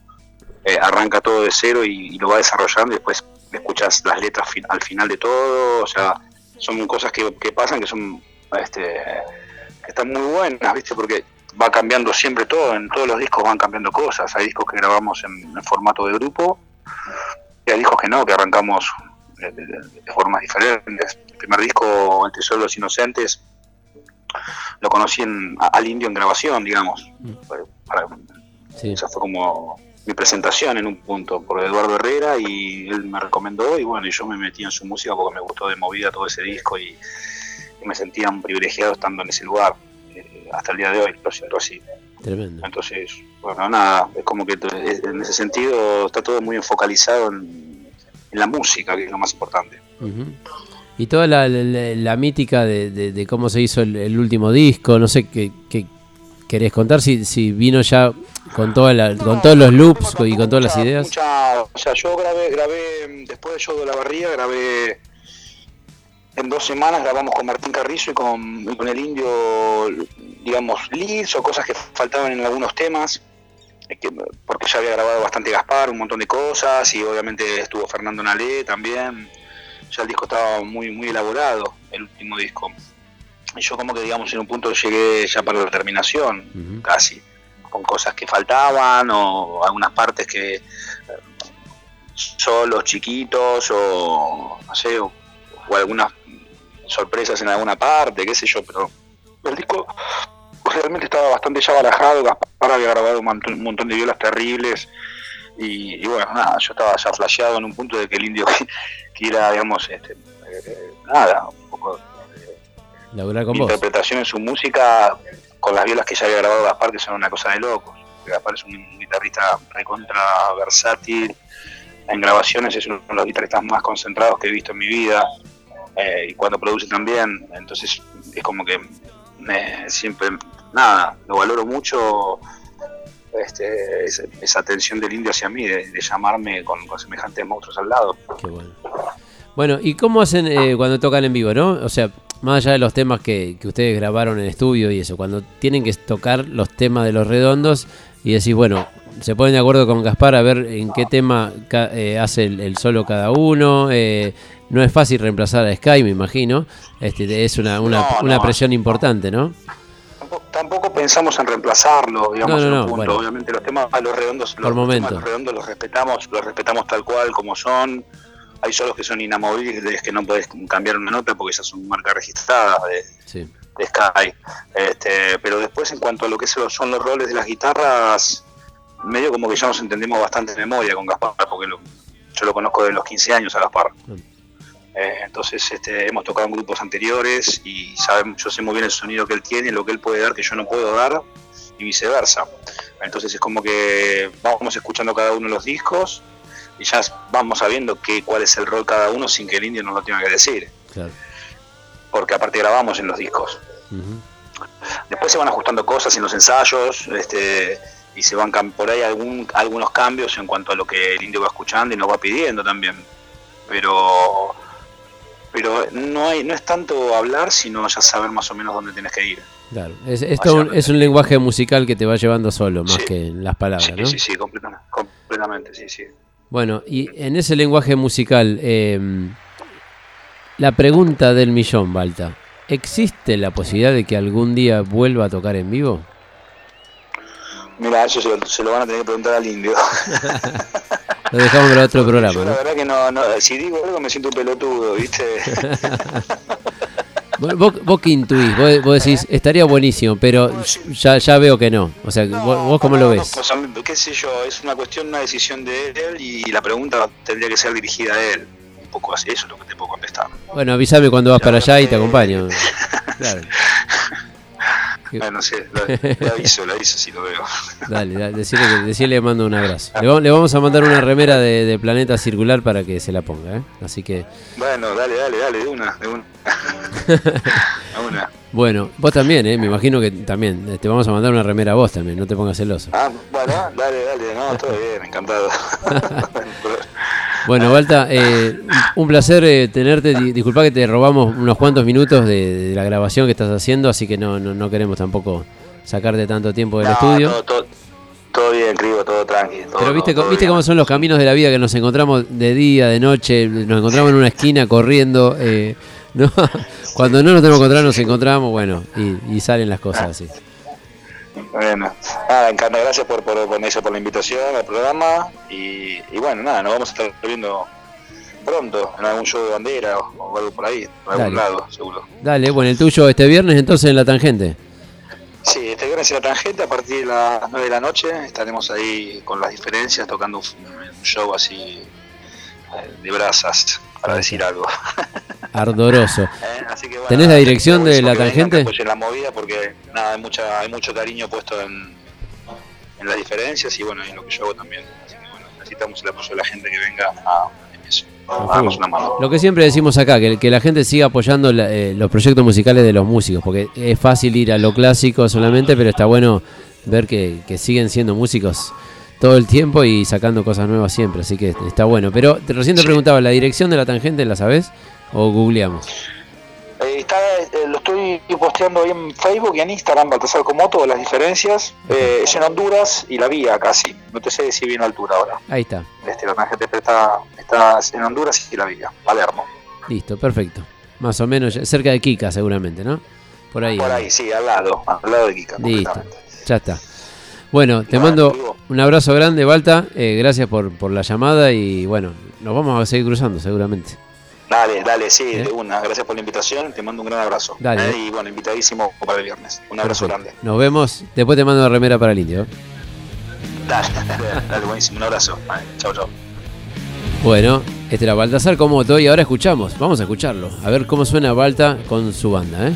eh, arranca todo de cero y, lo va desarrollando y después escuchas las letras al final de todo, o sea, son cosas que, pasan que son este, que están muy buenas, ¿viste? Porque va cambiando siempre todo, en todos los discos van cambiando cosas, hay discos que grabamos en, formato de grupo y hay discos que no, que arrancamos de, de- formas diferentes. El primer disco, El Tesoro de los Inocentes, lo conocí en, al indio en grabación, digamos. Para- para- Esa fue como mi presentación en un punto por Eduardo Herrera y él me recomendó y bueno, yo me metí en su música porque me gustó de movida todo ese disco y, y me sentía un privilegiado estando en ese lugar. eh, hasta el día de hoy, lo siento así. Tremendo. Entonces, bueno, nada, es como que en ese sentido está todo muy enfocalizado en, en la música, que es lo más importante. Ujú. Y toda la, mítica de, de- cómo se hizo el, último disco, no sé qué, qué querés contar, si, si vino ya con, toda la, con todos los loops y con todas las ideas. Mucha, o sea, yo grabé, grabé después de Show de la Barría, grabé en dos semanas grabamos con Martín Carrizo y con, con el indio, digamos, leads o cosas que faltaban en algunos temas, que- porque ya había grabado bastante Gaspar, un montón de cosas, y obviamente estuvo Fernando Nalé también, ya el disco estaba muy, muy elaborado, el último disco. Y yo como que, digamos, en un punto llegué ya para la terminación, casi, con cosas que faltaban o algunas partes que eh, solos, chiquitos o no sé, o, o algunas sorpresas en alguna parte, qué sé yo, pero el disco realmente estaba bastante ya barajado, Gaspar había grabado un montón, un montón de violas terribles y, y bueno, nada, yo estaba ya flasheado en un punto de que el indio quiera, digamos, este, eh, nada, un poco Laburar con mi vos. interpretación en su música con las violas que ya había grabado Gaspar, que son una cosa de locos. Gaspar es un guitarrista recontra versátil, en grabaciones es uno de los guitarristas más concentrados que he visto en mi vida, eh, y cuando produce también, entonces es como que me, siempre, nada, lo valoro mucho este, esa, atención del indio hacia mí, de, de llamarme con, con semejantes monstruos al lado. Bueno, ¿y cómo hacen eh, cuando tocan en vivo, no? O sea, más allá de los temas que, que ustedes grabaron en estudio y eso, cuando tienen que tocar los temas de los redondos y decís, bueno, se ponen de acuerdo con Gaspar a ver en qué tema ca- eh, hace el, el solo cada uno. eh, no es fácil reemplazar a Sky, me imagino. Este, es una, una, No, una presión importante, ¿no? Tampoco pensamos en reemplazarlo, digamos, No, no, en un punto. bueno. Obviamente los temas a los redondos, los, temas los redondos los respetamos, los respetamos tal cual como son. hay solos que son inamovibles, que no puedes cambiar una nota porque esas son marcas registradas de, Sí. de Sky. Este, pero después, en cuanto a lo que son los roles de las guitarras, medio como que ya nos entendemos bastante de memoria con Gaspar, porque lo- yo lo conozco de los 15 años a Gaspar. Eh, entonces este, hemos tocado en grupos anteriores y sabemos, yo sé muy bien el sonido que él tiene, lo que él puede dar que yo no puedo dar y viceversa. Entonces es como que vamos escuchando cada uno de los discos y ya vamos sabiendo que, cuál es el rol cada uno sin que el indio nos lo tenga que decir, Claro. porque aparte grabamos en los discos. Después se van ajustando cosas en los ensayos este, y se van por ahí algún, algunos cambios en cuanto a lo que el indio va escuchando y nos va pidiendo también. Pero pero no hay no es tanto hablar, sino ya saber más o menos dónde tienes que ir. Claro. Es, es todo un- es un lenguaje musical que te va llevando solo, más que las palabras, Sí, ¿no? sí, sí, completamente, completamente, sí, sí. Bueno, y en ese lenguaje musical, eh, la pregunta del millón, Balta. ¿Existe la posibilidad de que algún día vuelva a tocar en vivo? Mira, eso se lo, se lo van a tener que preguntar al indio. Lo dejamos para otro programa, Yo la ¿no? verdad que no, no, si digo algo me siento un pelotudo, ¿viste? Vos, vos, que intuís, vos, vos decís, estaría buenísimo, pero ya, ya veo que no. O sea, vos, vos cómo lo ves. O sea, qué sé yo, es una cuestión, una decisión de él y la pregunta tendría que ser dirigida a él. Un poco así, eso es lo que te puedo contestar. Bueno, avísame cuando vas para allá y te acompaño. Claro. Bueno, sí, lo, lo aviso, lo aviso si lo veo. Dale, dale decirle que decirle le mando un abrazo. Le, le vamos a mandar una remera de, de Planeta Circular para que se la ponga, ¿eh? Así que, Bueno, dale, dale, dale, de una, de una. De una. bueno, vos también, ¿eh? Me imagino que también. eh, Te vamos a mandar una remera a vos también, no te pongas celoso. Ah, bueno, dale, dale, no, todo bien, encantado. Bueno, Balta, eh, un placer eh, tenerte. Di- Disculpa que te robamos unos cuantos minutos de, de la grabación que estás haciendo, así que no, no, no queremos tampoco sacarte tanto tiempo del No, estudio. Todo, todo, todo bien, Cribo, todo tranqui. todo- Pero viste, todo viste cómo son los caminos de la vida que nos encontramos de día, de noche, nos encontramos en una esquina corriendo. eh, ¿no? Cuando no nos tenemos que encontrar, nos encontramos, bueno, y, y salen las cosas así. Bueno, nada, encanta, gracias por, por, por eso, por la invitación al programa. Y, y bueno, nada, nos vamos a estar viendo pronto en algún show de bandera o, o algo por ahí, por algún lado, seguro. Dale, bueno, el tuyo este viernes entonces en la tangente. Sí, este viernes en la tangente, a partir de las 9 de la noche, estaremos ahí con las diferencias, tocando un, un show así de brasas, para decir algo. Ardoroso. Eh, así que, bueno, ¿Tenés la dirección de la tangente? la movida porque nada, hay, mucha, hay mucho cariño puesto en, en las diferencias y bueno, en lo que yo hago también. Así que bueno, necesitamos el apoyo de la gente que venga a. Lo que siempre decimos acá, que, que la gente siga apoyando la- eh, los proyectos musicales de los músicos, porque es fácil ir a lo clásico solamente, pero está bueno ver que, que siguen siendo músicos todo el tiempo y sacando cosas nuevas siempre, así que está bueno. Pero te, recién te preguntaba, ¿la dirección de la tangente la sabes o googleamos? Eh, está, eh, lo estoy posteando ahí en Facebook y en Instagram, Baltasar Comoto, las diferencias. Eh, es en Honduras y la vía casi. No te sé decir bien la altura ahora. Ahí está, Este, la tangente está, está en Honduras y la vía, Palermo. listo, perfecto. Más o menos, cerca de Kika seguramente, ¿no? Por ahí. Por ahí, sí, al lado, al lado de Kika. Listo, ya está. Bueno, te mando un abrazo grande, Balta. eh, gracias por, por la llamada y bueno, nos vamos a seguir cruzando seguramente. Dale, dale, sí, de una. Gracias por la invitación. Te mando un gran abrazo. Dale. Eh, Y bueno, invitadísimo para el viernes. Un abrazo Perfecto. grande. Nos vemos. Después te mando una remera para el indio. Dale, dale, dale, buenísimo. Un abrazo. Vale, Chau, chau. Bueno, este era Baltasar Comoto y ahora escuchamos. Vamos a escucharlo. A ver cómo suena Balta con su banda, ¿eh?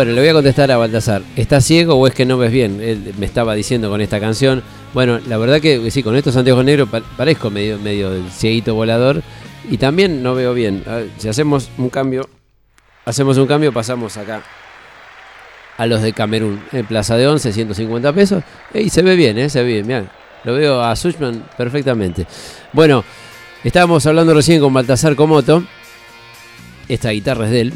Bueno, le voy a contestar a Baltasar. ¿Estás ciego o es que no ves bien? Él me estaba diciendo con esta canción. Bueno, la verdad que sí, con estos anteojos negros pa- parezco medio, medio cieguito volador. Y también no veo bien. Si hacemos un cambio, hacemos un cambio, pasamos acá a los de Camerún. En Plaza de 11, 150 pesos. Y se ve bien, ¿eh? Se ve bien. Mirá, lo veo a Suchman perfectamente. Bueno, estábamos hablando recién con Baltasar Comoto. Esta guitarra es de él.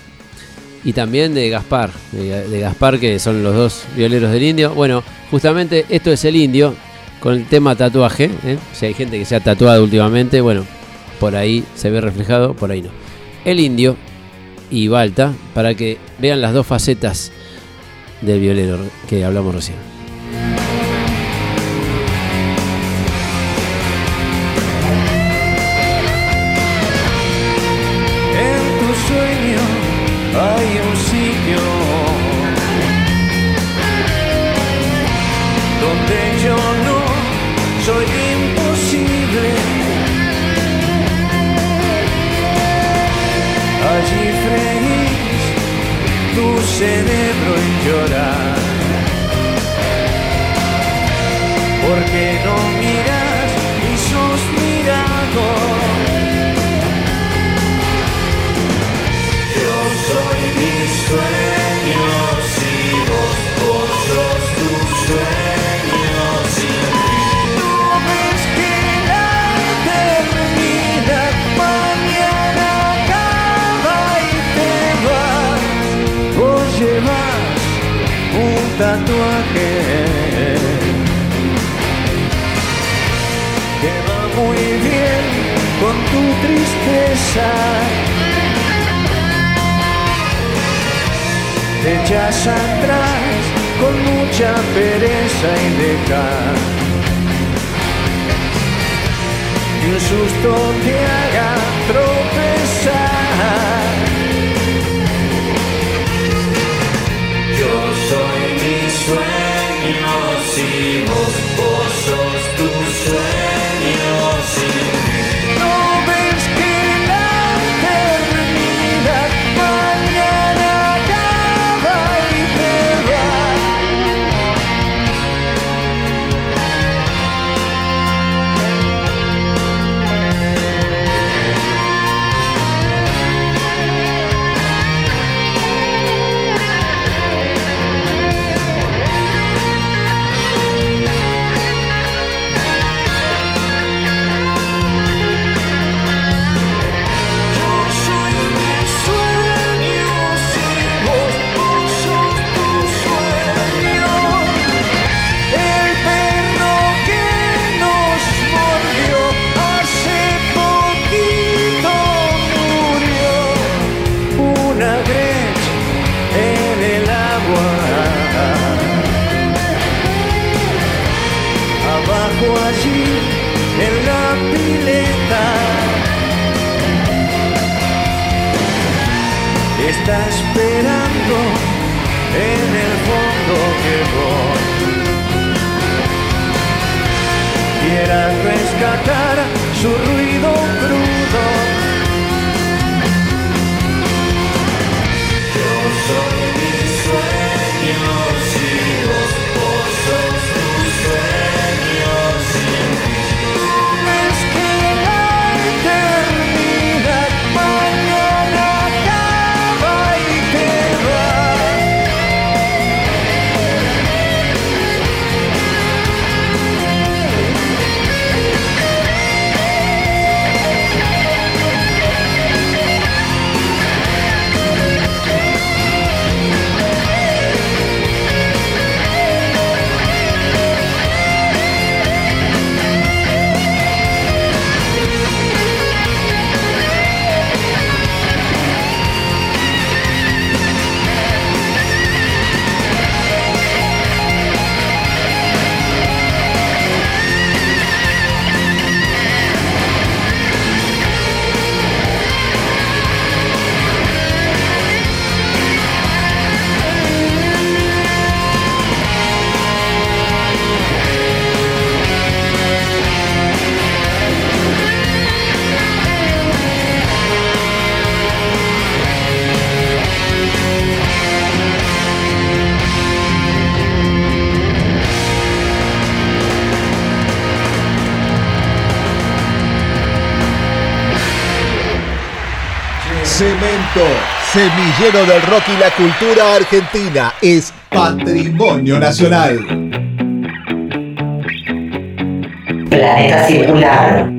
Y también de Gaspar. De, Gaspar, que son los dos violeros del indio. Bueno, justamente esto es el indio. Con el tema tatuaje. ¿eh? Si hay gente que se ha tatuado últimamente, bueno, por ahí se ve reflejado, por ahí no. El indio y Balta, para que vean las dos facetas del violero que hablamos recién. Pereza y que susto te su ruido crudo. Cemento, semillero del rock y la cultura argentina, es patrimonio nacional. Planeta circular.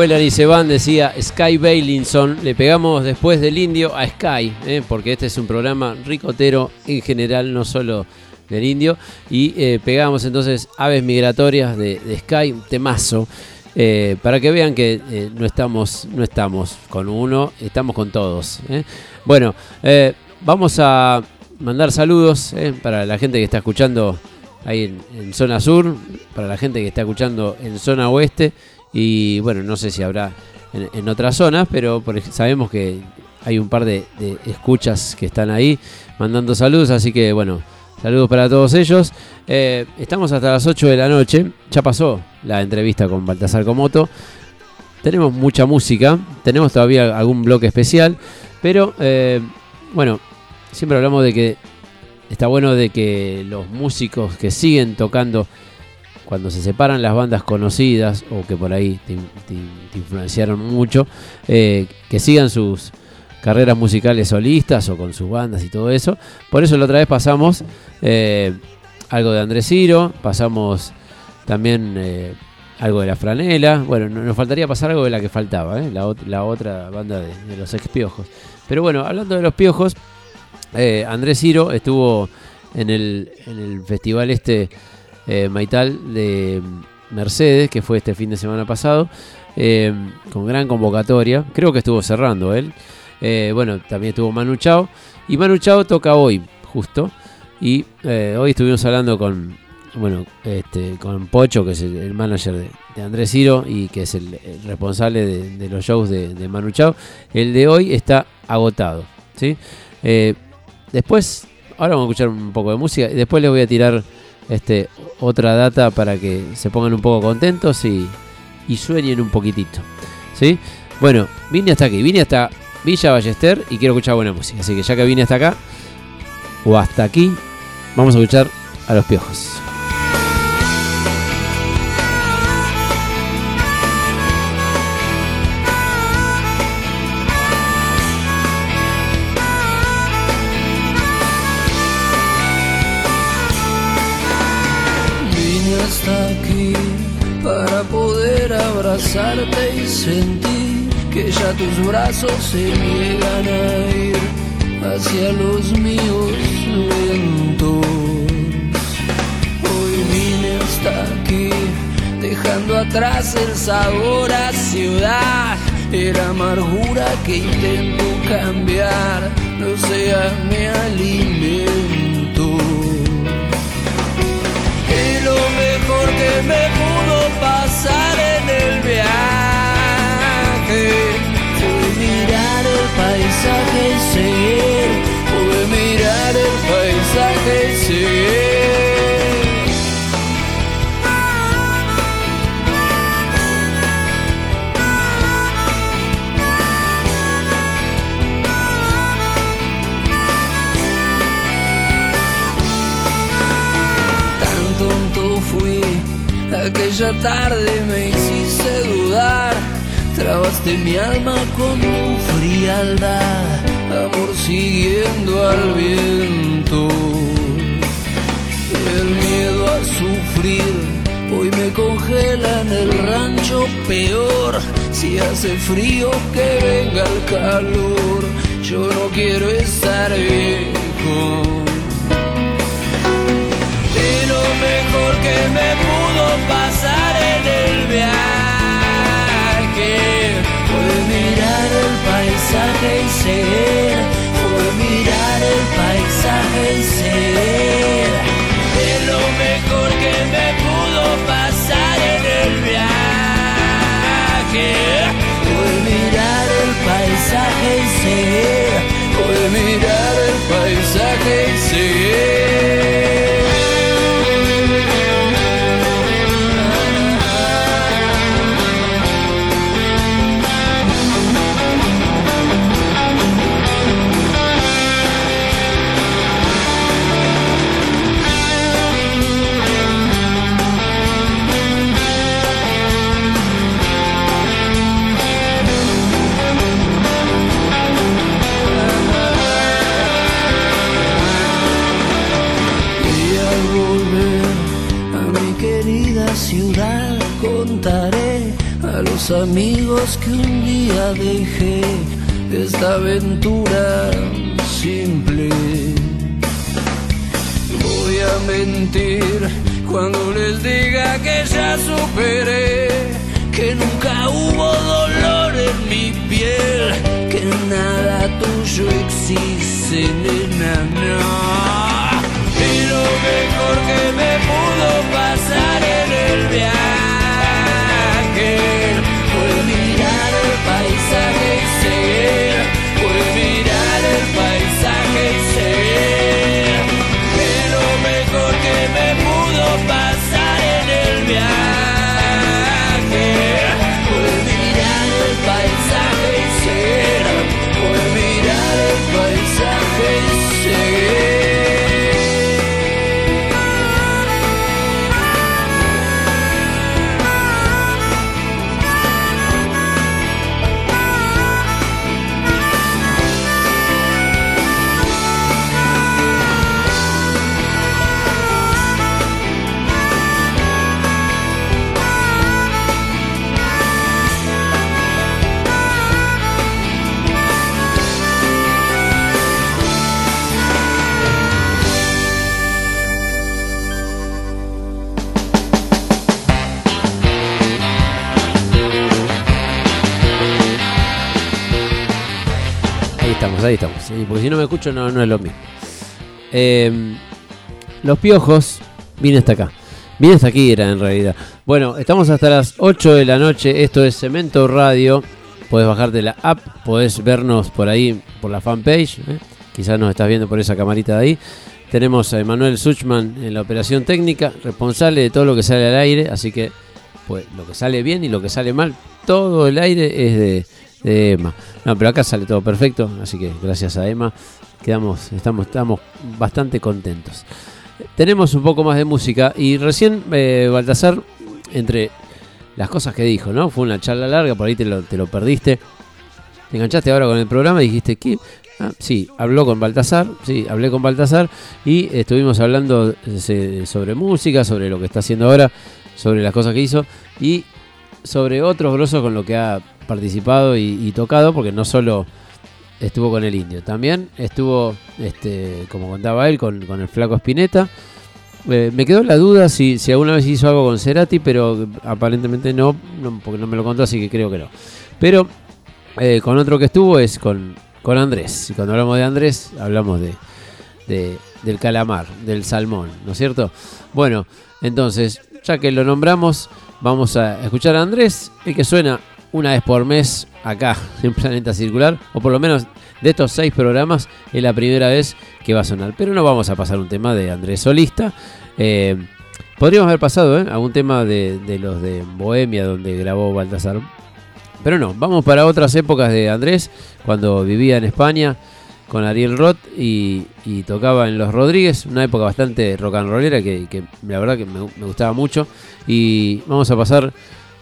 Vuelan y se van, decía Sky Bailinson. Le pegamos después del indio a Sky, ¿eh? porque este es un programa ricotero en general, no solo del indio. Y eh, pegamos entonces Aves Migratorias de, de Sky, temazo. eh, para que vean que no, estamos, no estamos con uno, estamos con todos. Bueno, vamos a mandar saludos para la gente que está escuchando ahí en, en zona sur, para la gente que está escuchando en zona oeste y bueno, no sé si habrá en, otras zonas, pero por sabemos que hay un par de, de escuchas que están ahí mandando saludos, así que bueno, saludos para todos ellos. Eh, estamos hasta las 8 de la noche, ya pasó la entrevista con Baltasar Comoto. Tenemos mucha música, tenemos todavía algún bloque especial, pero eh, bueno, siempre hablamos de que está bueno de que los músicos que siguen tocando cuando se separan las bandas conocidas o que por ahí te, influenciaron mucho, eh, que sigan sus carreras musicales solistas o con sus bandas y todo eso. Por eso la otra vez pasamos eh, algo de Andrés Ciro, pasamos también eh, algo de La Franela. Bueno, no- nos faltaría pasar algo de la que faltaba, la, ot- la otra banda de, los ex piojos. Pero bueno, hablando de los piojos, Andrés Ciro estuvo en el, en el festival este eh, Maital de, Mercedes, que fue este fin de semana pasado, eh, con gran convocatoria. Creo que estuvo cerrando él. Eh, bueno, también estuvo Manu Chao. Y Manu Chao toca hoy, justo. Y hoy estuvimos hablando con, bueno, este, con Pocho, que es el, manager de, Andrés Ciro y que es el, responsable de, los shows de, Manu Chao. El de hoy está agotado. ¿sí? Después, ahora vamos a escuchar un poco de música y después les voy a tirar este, otra data para que se pongan un poco contentos y, y sueñen un poquitito. ¿sí? Bueno, vine hasta aquí, vine hasta Villa Ballester y quiero escuchar buena música. Así que ya que vine hasta acá, o hasta aquí, vamos a escuchar a los piojos. Sentir que ya tus brazos se niegan a ir hacia los míos lentos. Hoy vine hasta aquí dejando atrás el sabor a ciudad. Era amargura que intento cambiar, no sea mi alimento. Y lo mejor que me pudo pasar en el viaje fue mirar el paisaje y seguir, fue mirar el paisaje y seguir. Aquella tarde me hiciste dudar, trabaste mi alma con tu frialdad, amor siguiendo al viento. El miedo a sufrir hoy me congela en el rancho peor. Si hace frío que venga el calor, yo no quiero estar viejo. Y lo mejor que me pudo pasar en el viaje paisaje y ser, fue mirar el paisaje y ser. Es lo mejor que me pudo pasar en el viaje fue mirar el paisaje y ser, fue mirar el paisaje no me escucho, no, no es lo mismo. Eh, los piojos, vine hasta acá. Vine hasta aquí, era en realidad. Bueno, estamos hasta las 8 de la noche. Esto es Cemento Radio. Podés bajarte la app, podés vernos por ahí, por la fanpage. ¿eh? Quizás nos estás viendo por esa camarita de ahí. Tenemos a Emanuel Suchman en la operación técnica, responsable de todo lo que sale al aire. Así que, pues, lo que sale bien y lo que sale mal, todo el aire es de, de Emma. No, pero acá sale todo perfecto. Así que, gracias a Emma, quedamos, estamos, estamos bastante contentos. Tenemos un poco más de música y recién eh, Baltasar, entre las cosas que dijo, ¿no? Fue una charla larga, por ahí te lo, te lo perdiste. Te enganchaste ahora con el programa y dijiste, ¿qué? Ah, sí, habló con Baltasar, sí, hablé con Baltasar y estuvimos hablando eh, sobre música, sobre lo que está haciendo ahora, sobre las cosas que hizo y sobre otros grosos con lo que ha participado y, tocado, porque no solo estuvo con el indio, también estuvo, este, como contaba él, con, con el flaco Spinetta. Eh, me quedó la duda si, si alguna vez hizo algo con Cerati, pero aparentemente no, no, porque no me lo contó, así que creo que no. Pero eh, con otro que estuvo es con, con Andrés. Y cuando hablamos de Andrés, hablamos de, de- del calamar, del salmón, ¿no es cierto? Bueno, entonces, ya que lo nombramos, vamos a escuchar a Andrés, el que suena una vez por mes acá en Planeta Circular, o por lo menos de estos seis programas, es la primera vez que va a sonar. Pero no vamos a pasar un tema de Andrés solista. Eh, podríamos haber pasado ¿eh? algún tema de, los de Bohemia, donde grabó Baltasar. Pero no, vamos para otras épocas de Andrés, cuando vivía en España con Ariel Roth y, y tocaba en Los Rodríguez, una época bastante rock and rollera que, la verdad que me gustaba mucho. Y vamos a pasar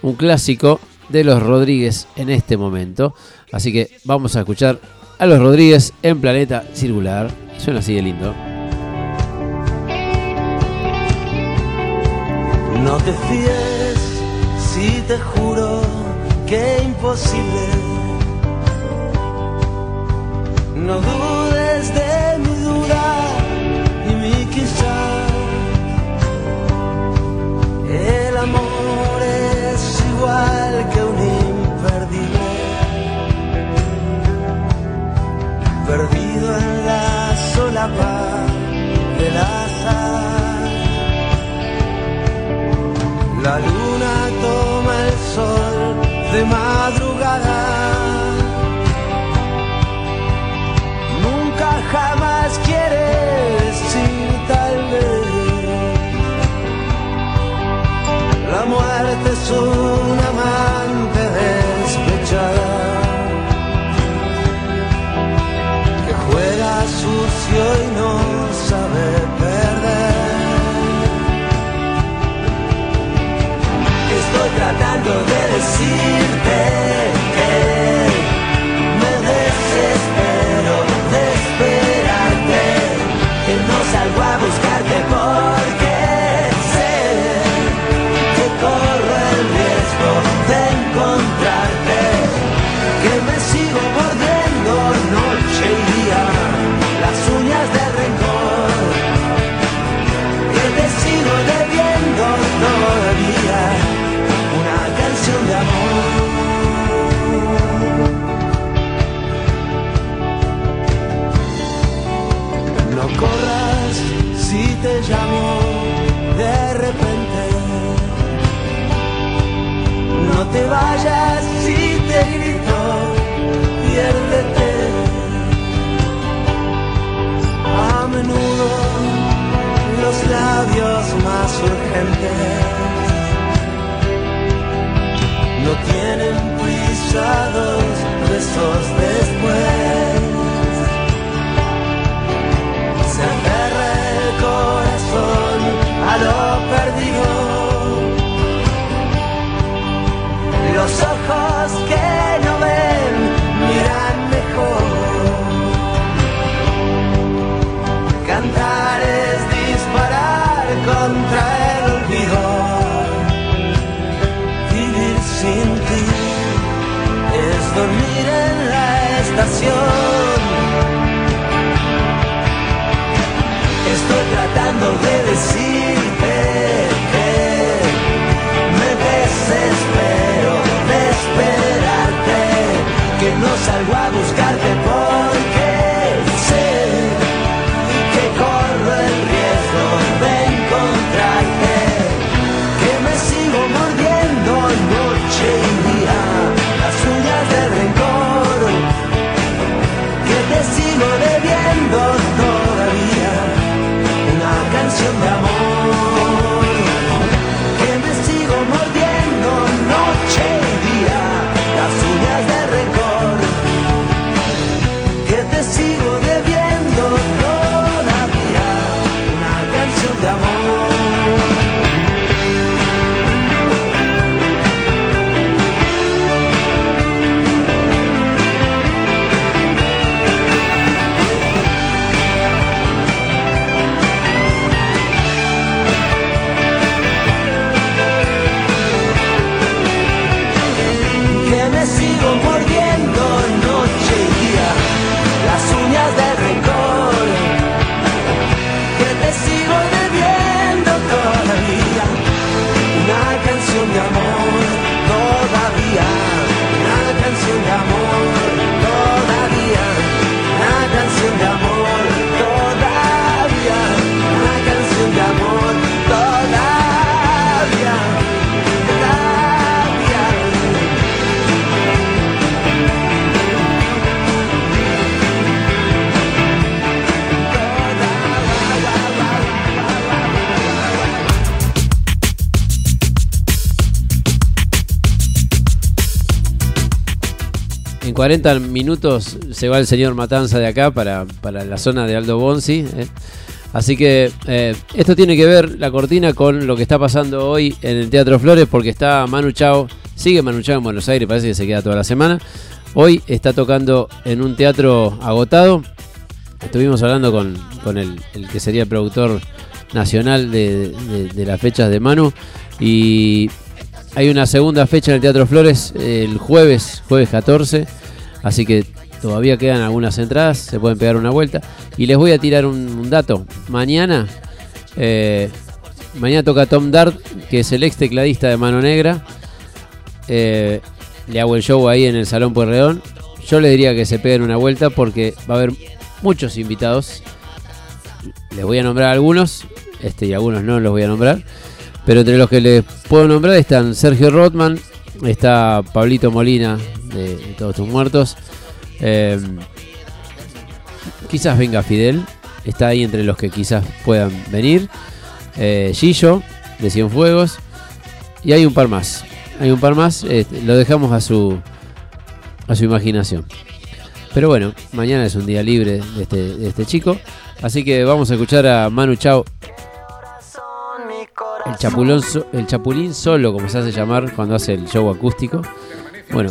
un clásico de Los Rodríguez en este momento. Así que vamos a escuchar a Los Rodríguez en Planeta Circular. Suena así de lindo. No te fíes si te juro que imposible. No dudes de mi duda y mi quizá. El amor es igual Perdido en la solapa del azar. La luna toma el sol de madrugada. Nunca jamás quiere decir tal vez. La muerte es un vayas si te grito, piérdete. A menudo los labios más urgentes no tienen pisados besos después. Los ojos que no ven miran mejor. Cantar es disparar contra el olvido. Vivir sin ti es dormir en la estación. Estoy tratando de decir no salgo a 40 minutos se va el señor Matanza de acá para, para la zona de Aldo Bonzi. ¿eh? Así que eh, esto tiene que ver la cortina con lo que está pasando hoy en el Teatro Flores porque está Manu Chao, sigue Manu Chao en Buenos Aires, parece que se queda toda la semana. Hoy está tocando en un teatro agotado. Estuvimos hablando con, con el, que sería el productor nacional de, de- de las fechas de Manu y hay una segunda fecha en el Teatro Flores el jueves, jueves 14, así que todavía quedan algunas entradas, se pueden pegar una vuelta. Y les voy a tirar un, dato. Mañana, eh, mañana toca Tom Dart, que es el ex tecladista de Mano Negra. Eh, le hago el show ahí en el Salón Pueyrredón. Yo les diría que se peguen una vuelta porque va a haber muchos invitados. Les voy a nombrar algunos, este y algunos no los voy a nombrar. Pero entre los que les puedo nombrar están Sergio Rothman, está Pablito Molina de, Todos tus Muertos. eh, quizás venga Fidel, está ahí entre los que quizás puedan venir. Eh, Gillo de Cienfuegos. Y hay un par más. Hay un par más, este, lo dejamos a su, a su imaginación. Pero bueno, mañana es un día libre de este, de este chico. Así que vamos a escuchar a Manu Chao el, chapulón el chapulín solo, como se hace llamar cuando hace el show acústico. Bueno,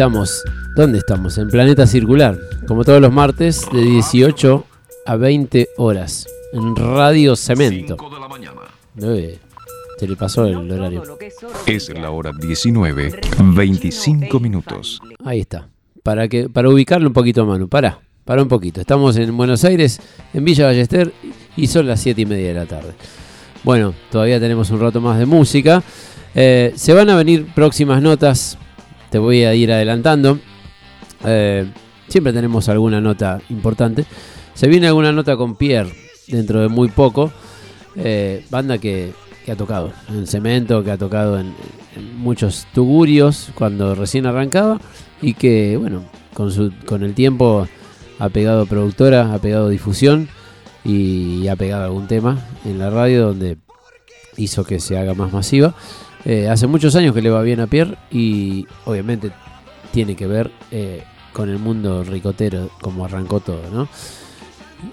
Estamos. ¿Dónde estamos? En Planeta Circular. Como todos los martes, de 18 a 20 horas. En Radio Cemento. Eh, se le pasó el horario. Es la hora 19, 25 minutos. Ahí está. Para, que, para ubicarlo un poquito a mano. Para, para un poquito. Estamos en Buenos Aires, en Villa Ballester, y son las 7 y media de la tarde. Bueno, todavía tenemos un rato más de música. Eh, se van a venir próximas notas. Te voy a ir adelantando. Eh, siempre tenemos alguna nota importante. Se viene alguna nota con Pierre dentro de muy poco. Eh, banda que, que ha tocado en Cemento, que ha tocado en, muchos tugurios cuando recién arrancaba. Y que, bueno, con, su, con el tiempo ha pegado productora, ha pegado difusión y ha pegado algún tema en la radio donde hizo que se haga más masiva. Eh, hace muchos años que le va bien a Pierre y obviamente tiene que ver eh, con el mundo ricotero, como arrancó todo, ¿no?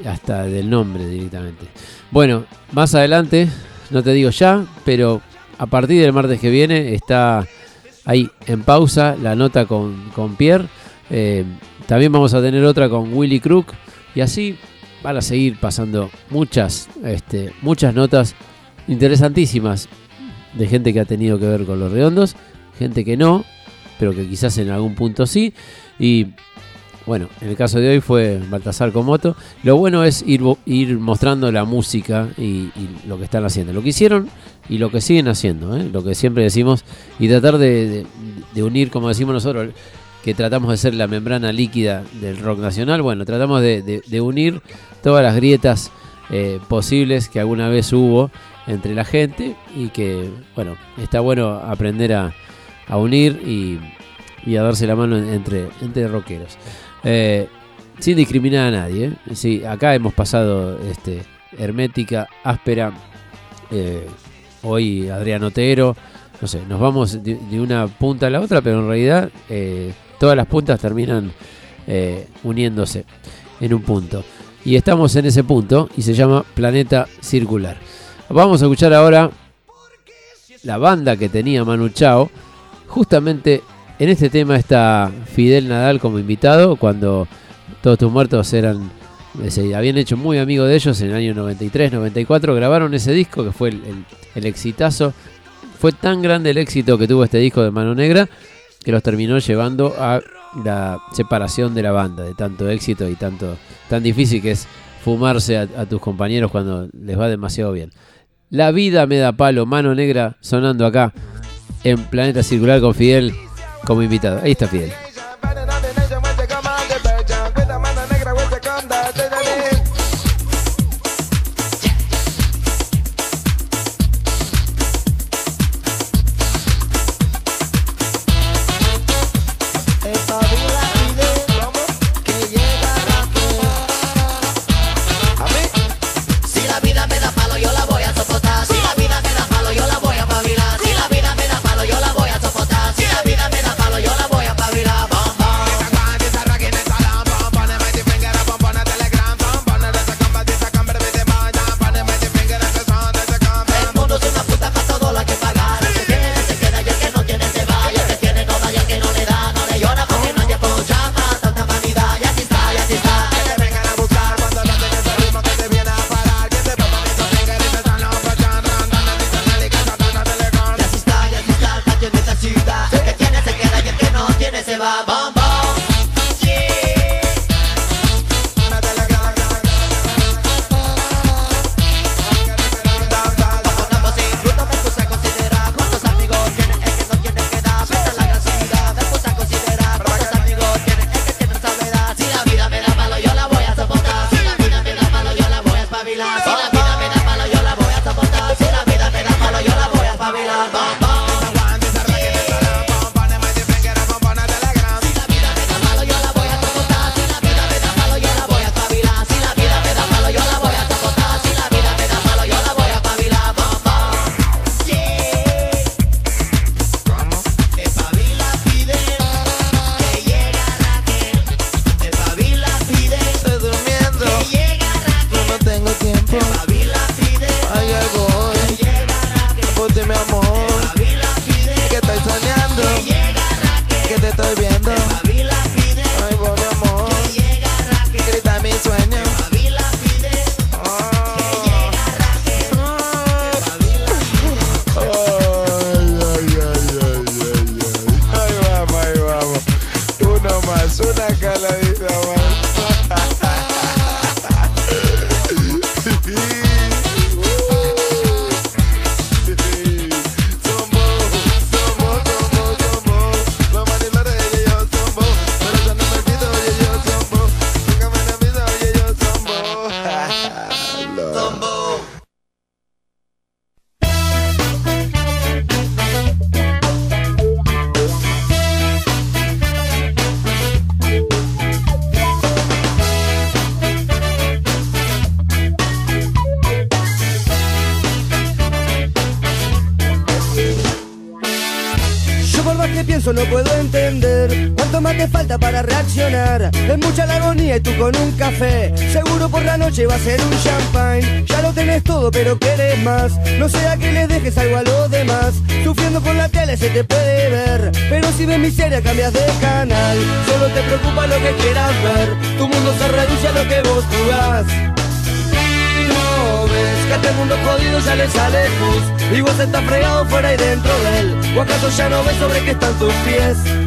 Hasta del nombre directamente. Bueno, más adelante, no te digo ya, pero a partir del martes que viene está ahí en pausa la nota con, con Pierre. Eh, también vamos a tener otra con Willy Crook y así van a seguir pasando muchas, este, muchas notas interesantísimas de gente que ha tenido que ver con los redondos, gente que no, pero que quizás en algún punto sí. Y bueno, en el caso de hoy fue Baltasar Comoto. Lo bueno es ir, mostrando la música y, lo que están haciendo, lo que hicieron y lo que siguen haciendo, ¿eh? lo que siempre decimos, y tratar de, unir, como decimos nosotros, que tratamos de ser la membrana líquida del rock nacional, bueno, tratamos de unir todas las grietas eh, posibles que alguna vez hubo entre la gente y que, bueno, está bueno aprender a, a unir y, y, a darse la mano entre, entre rockeros. Eh, sin discriminar a nadie. ¿eh? Sí, acá hemos pasado este, hermética, áspera, eh, hoy Adrián Otero, no sé, nos vamos de, de, una punta a la otra, pero en realidad todas las puntas terminan uniéndose en un punto. Y estamos en ese punto y se llama Planeta Circular. Vamos a escuchar ahora la banda que tenía Manu Chao. Justamente en este tema está Fidel Nadal como invitado cuando todos tus muertos eran se habían hecho muy amigos de ellos en el año 93, 94. Grabaron ese disco que fue el, exitazo. Fue tan grande el éxito que tuvo este disco de Mano Negra que los terminó llevando a la separación de la banda, de tanto éxito y tanto tan difícil que es fumarse a, tus compañeros cuando les va demasiado bien. La vida me da palo, mano negra sonando acá en Planeta Circular con Fidel como invitado. Ahí está Fidel. Ya le sale luz. Y vos estás fregado fuera y dentro de él. ¿O acaso ya no ves sobre qué están tus pies?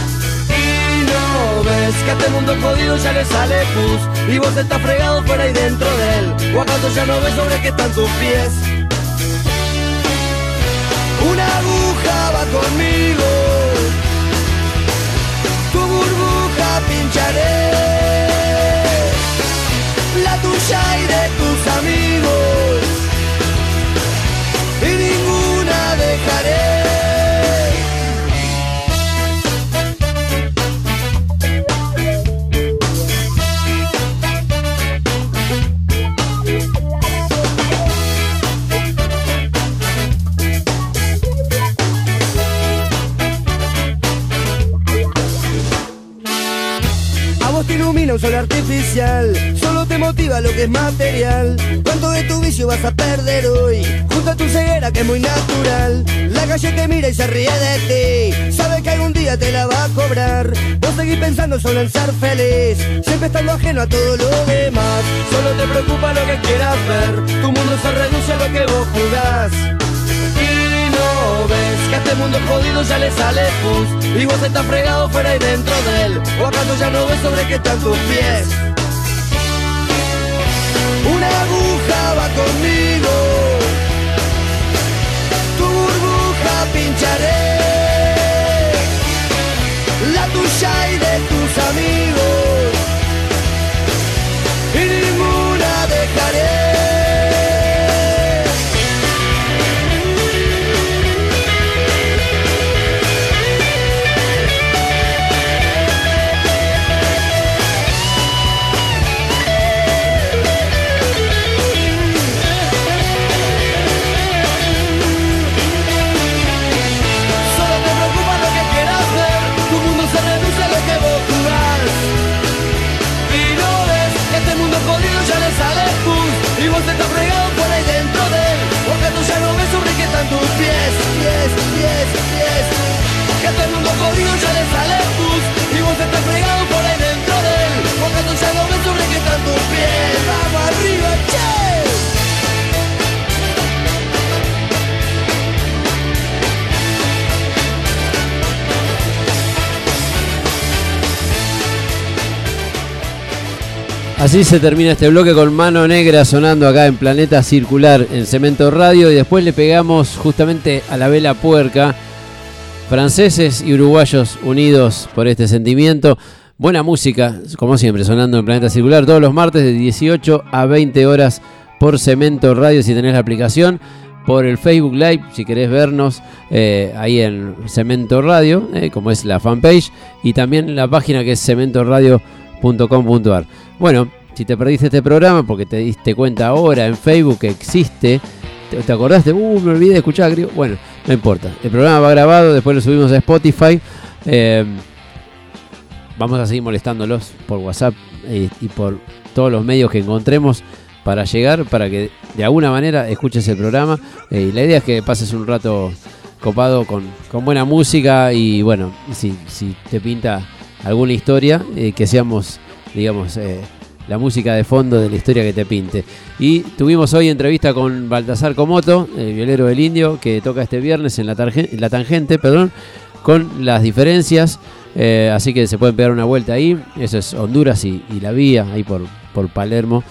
Ves que a este mundo jodido ya le sale pus Y vos estás fregado fuera y dentro de él. ¿O acaso ya no ves sobre qué están tus pies? Una aguja va conmigo Tu burbuja pincharé. La tuya y de tus amigos Y ninguna dejaré solo te motiva lo que es material. ¿Cuánto de tu vicio vas a perder hoy? Junto a tu ceguera que es muy natural. La calle te mira y se ríe de ti. Sabe que algún día te la va a cobrar. Vos seguís pensando solo en ser feliz, siempre estando ajeno a todo lo demás. Solo te preocupa lo que quieras ver. Tu mundo se reduce a lo que vos jugás. Y no ves que a este mundo jodido ya le sale pus Y vos estás fregado fuera y dentro de él ¿O acaso ya no ves sobre qué están tus pies? Una aguja va conmigo. Tu burbuja pincharé. La tuya y de tus amigos Así se termina este bloque con mano negra sonando acá en Planeta Circular en Cemento Radio y después le pegamos justamente a la vela puerca. Franceses y uruguayos unidos por este sentimiento. Buena música, como siempre, sonando en Planeta Circular todos los martes de 18 a 20 horas por Cemento Radio si tenés la aplicación. Por el Facebook Live, si querés vernos eh, ahí en Cemento Radio, eh, como es la fanpage, y también la página que es cementoradio.com.ar. Bueno, si te perdiste este programa porque te diste cuenta ahora en Facebook que existe, te, te acordaste, uh, me olvidé de escuchar. Bueno, no importa. El programa va grabado, después lo subimos a Spotify. Eh, vamos a seguir molestándolos por WhatsApp eh, y por todos los medios que encontremos para llegar, para que de alguna manera escuches el programa. Eh, y la idea es que pases un rato copado con, con buena música y bueno, si, si te pinta alguna historia, que seamos, digamos, la música de fondo de la historia que te pinte. Y tuvimos hoy entrevista con Baltasar Comoto, el violero del indio, que toca este viernes en la, la tangente, perdón, con las diferencias. eh, así que se pueden pegar una vuelta ahí. Eso es Honduras y, la vía, ahí por, Palermo,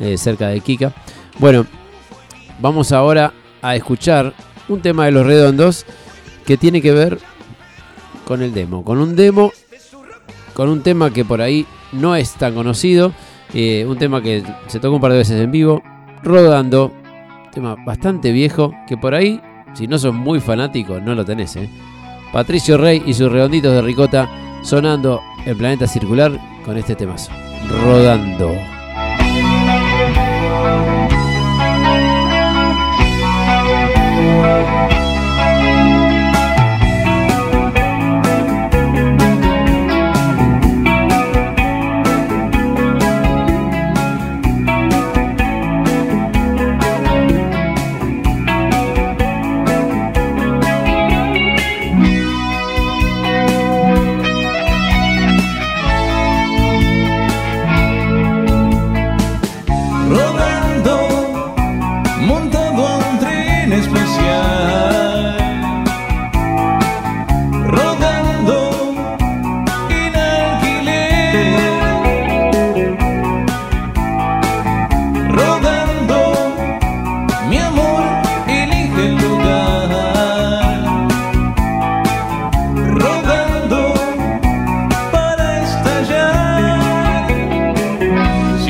eh, cerca de Kika. Bueno, vamos ahora a escuchar un tema de los redondos que tiene que ver con el demo. Con un demo, con un tema que por ahí no es tan conocido, Eh, un tema que se tocó un par de veces en vivo, rodando. Tema bastante viejo, que por ahí, si no sos muy fanático, no lo tenés. ¿eh? Patricio Rey y sus redonditos de ricota sonando el planeta circular con este temazo. Rodando. rodando,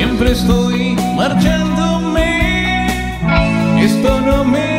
Siempre estoy marchándome, esto no me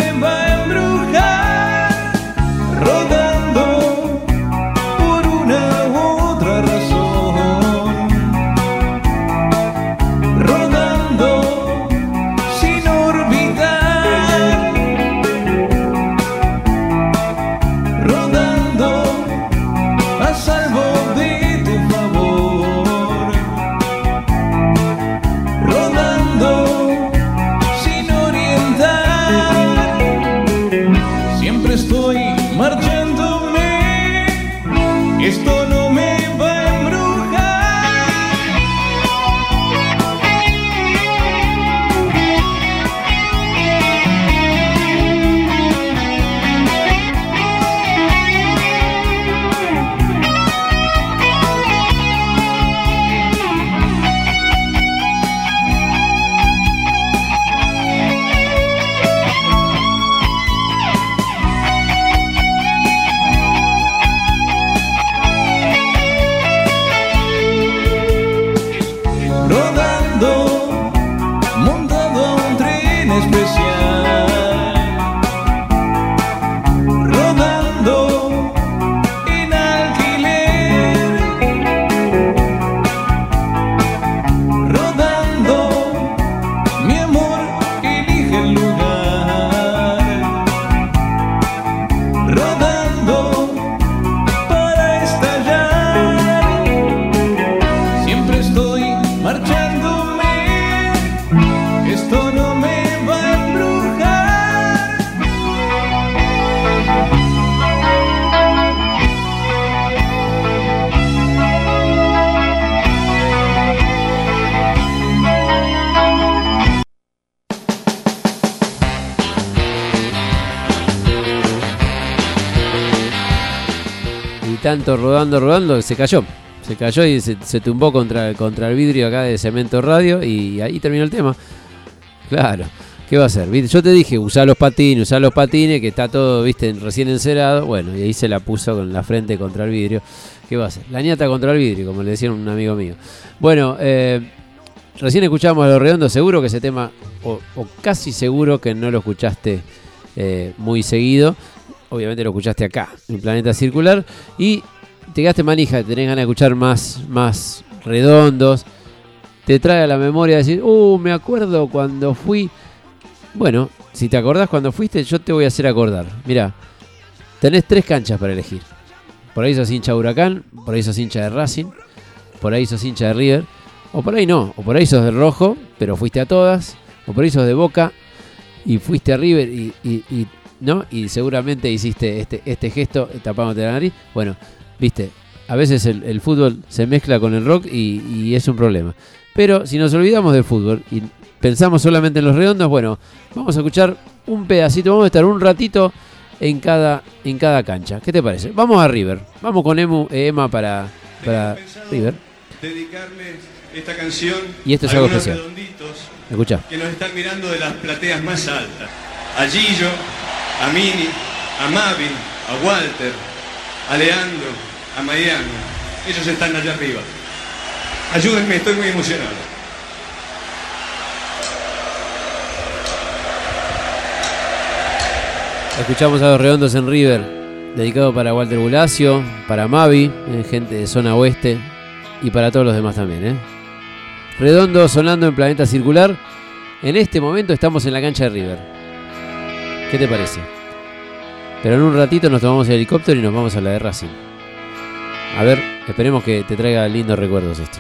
rodando, rodando, se cayó. Se cayó y se, tumbó contra, contra el vidrio acá de Cemento Radio y ahí terminó el tema. Claro, ¿qué va a hacer? Yo te dije, usá los patines, usá los patines, que está todo, viste, recién encerado. Bueno, y ahí se la puso con la frente contra el vidrio. ¿Qué va a hacer? La ñata contra el vidrio, como le decía un amigo mío. Bueno, eh, recién escuchamos a Los Redondos, seguro que ese tema, o, o casi seguro que no lo escuchaste eh, muy seguido. Obviamente lo escuchaste acá, en Planeta Circular. Y te quedaste manija, tenés ganas de escuchar más, más redondos. Te trae a la memoria decir, uh, me acuerdo cuando fui. Bueno, si te acordás cuando fuiste, yo te voy a hacer acordar. Mira, tenés tres canchas para elegir. Por ahí sos hincha de Huracán, por ahí sos hincha de Racing, por ahí sos hincha de River, o por ahí no, o por ahí sos de Rojo, pero fuiste a todas, o por ahí sos de Boca y fuiste a River y- ¿no? y seguramente hiciste este, este gesto tapándote la nariz. Bueno, viste, a veces el, el fútbol se mezcla con el rock y, y es un problema. Pero si nos olvidamos del fútbol y pensamos solamente en los redondos, bueno, vamos a escuchar un pedacito, vamos a estar un ratito en cada, en cada cancha. ¿Qué te parece? Vamos a River, vamos con Emu, eh, Emma para, para River. Dedicarles esta canción Y esto es a algo especial. redonditos Escucha. que nos están mirando de las plateas más altas. A Gillo, a Mini, a Mavin, a Walter, a Leandro, a Miami. Ellos están allá arriba. Ayúdenme, estoy muy emocionado. Escuchamos a los redondos en River, dedicado para Walter Bulacio, para Mavi, eh, gente de zona oeste, y para todos los demás también. ¿eh? Redondo sonando en Planeta Circular. En este momento estamos en la cancha de River. ¿Qué te parece? Pero en un ratito nos tomamos el helicóptero y nos vamos a la de Racing. A ver, esperemos que te traiga lindos recuerdos esto.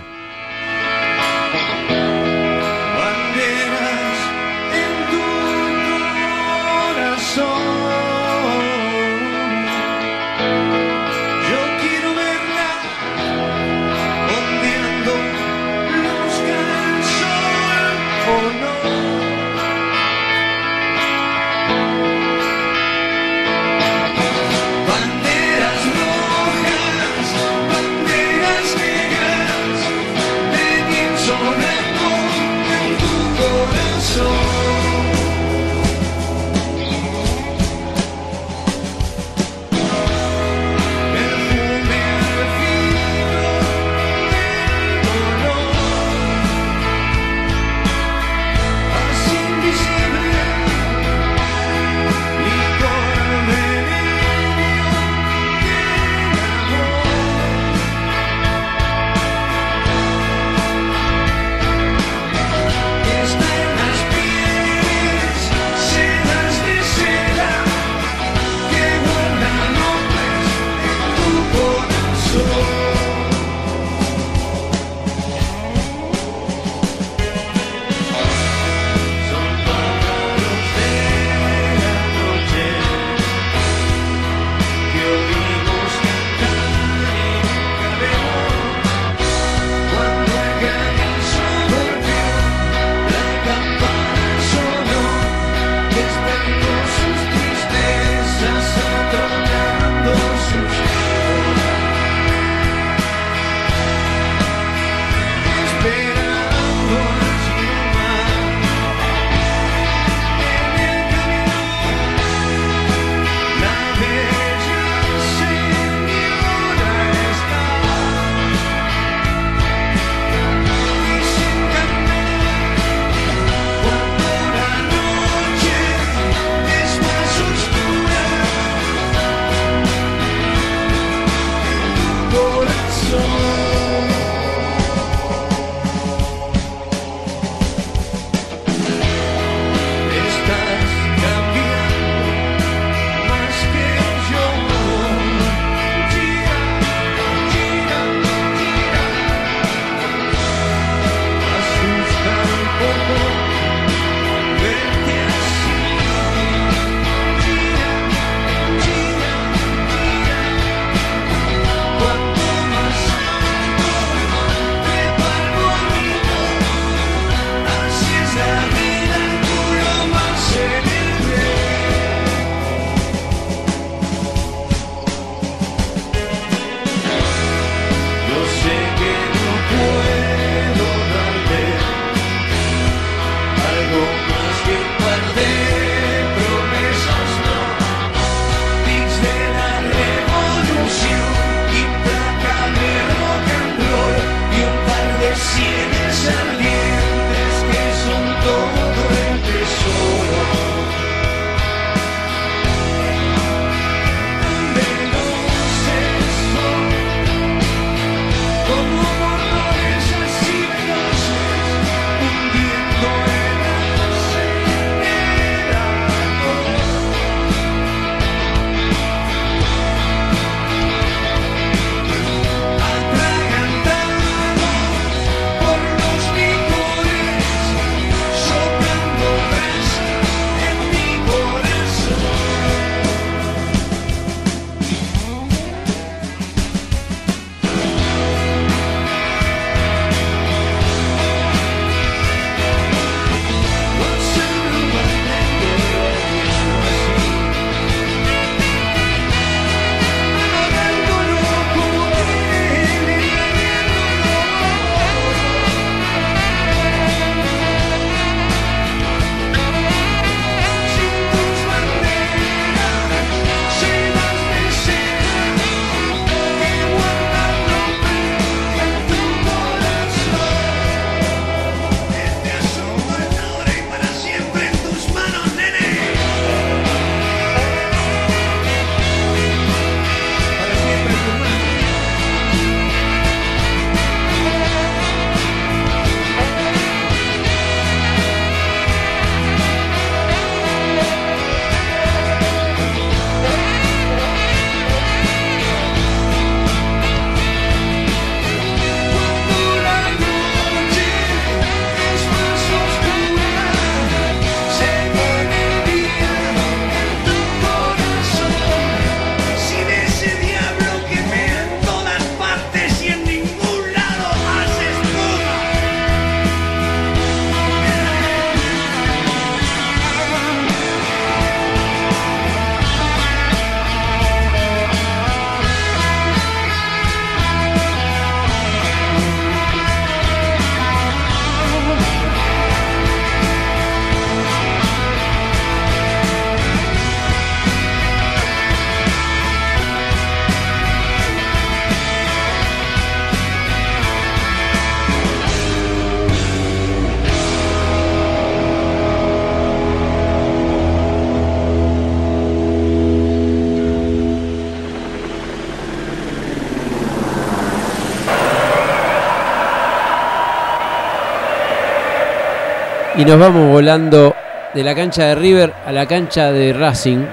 Nos vamos volando de la cancha de River a la cancha de Racing.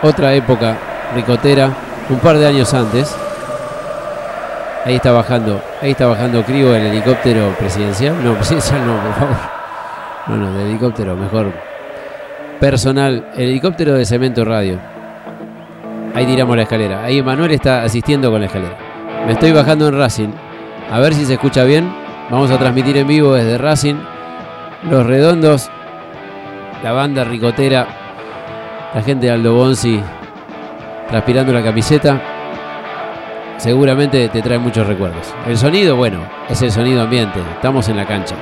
Otra época ricotera, un par de años antes. Ahí está bajando, ahí está bajando Crigo el helicóptero presidencial. No, presidencial no, por favor. No, no, de helicóptero, mejor. Personal, el helicóptero de Cemento Radio. Ahí tiramos la escalera. Ahí Manuel está asistiendo con la escalera. Me estoy bajando en Racing. A ver si se escucha bien. Vamos a transmitir en vivo desde Racing. Los Redondos. La banda ricotera. La gente de Aldo Bonzi. Transpirando la camiseta. Seguramente te trae muchos recuerdos. El sonido, bueno, es el sonido ambiente. Estamos en la cancha.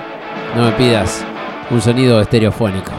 No me pidas un sonido estereofónico.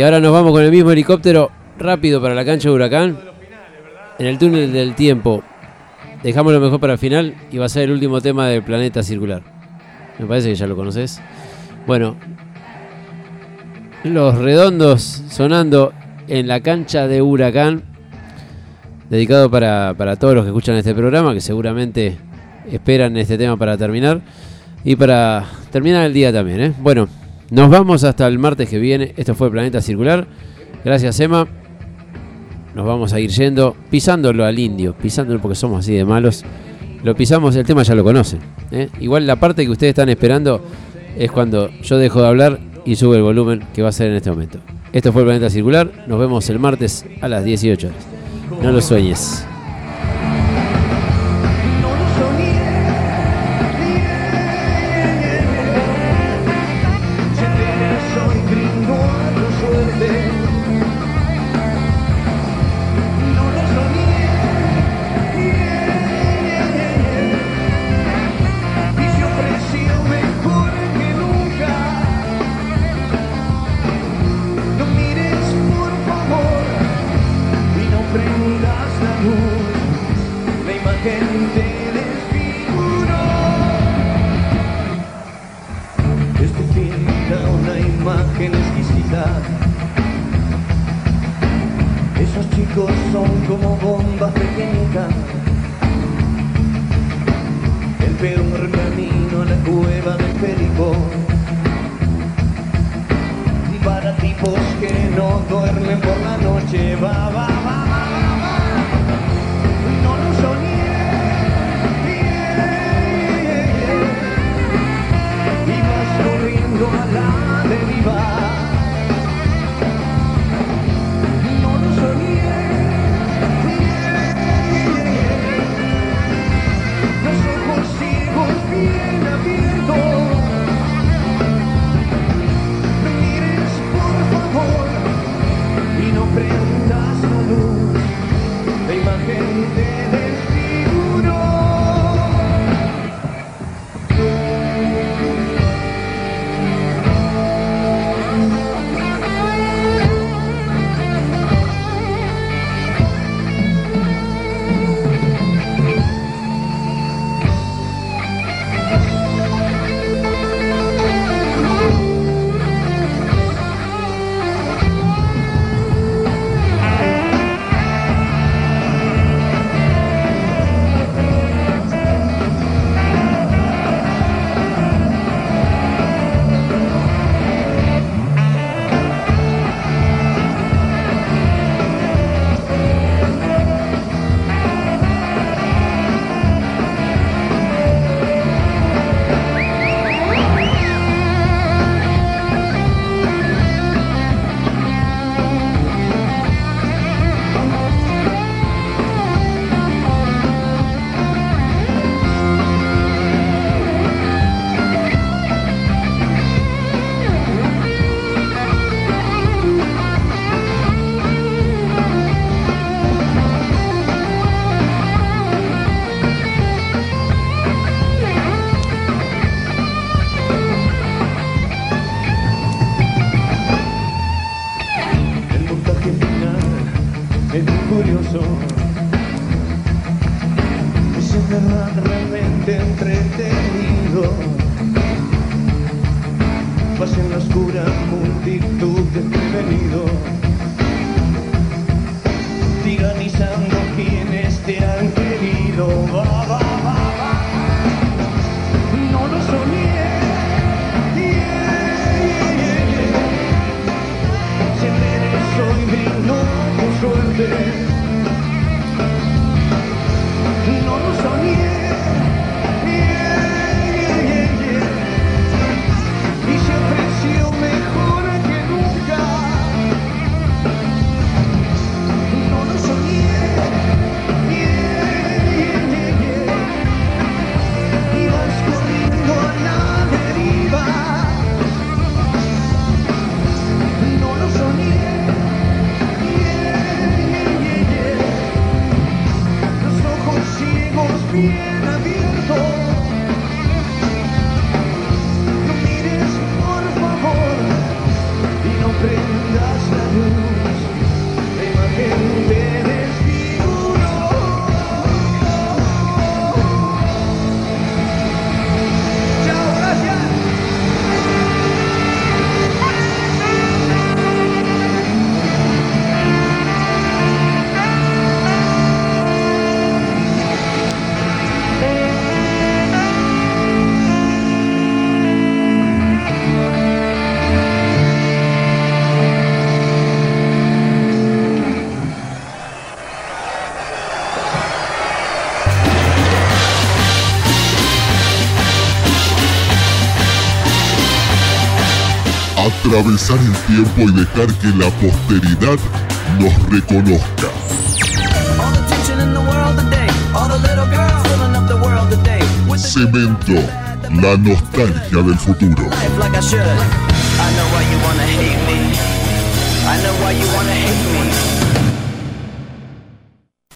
Y ahora nos vamos con el mismo helicóptero rápido para la cancha de Huracán. En el túnel del tiempo. Dejamos lo mejor para el final y va a ser el último tema del planeta circular. Me parece que ya lo conoces. Bueno, los redondos sonando en la cancha de Huracán. Dedicado para, para todos los que escuchan este programa, que seguramente esperan este tema para terminar. Y para terminar el día también. ¿eh? Bueno, nos vamos hasta el martes que viene. Esto fue Planeta Circular. Gracias, Emma. Nos vamos a ir yendo, pisándolo al indio, pisándolo porque somos así de malos. Lo pisamos, el tema ya lo conocen. ¿eh? Igual la parte que ustedes están esperando es cuando yo dejo de hablar y sube el volumen que va a ser en este momento. Esto fue Planeta Circular. Nos vemos el martes a las 18 horas. No lo sueñes. Atravesar el tiempo y dejar que la posteridad nos reconozca. Cemento, la nostalgia del futuro. life like I should. I know why you wanna hate me. I know why you wanna hate me.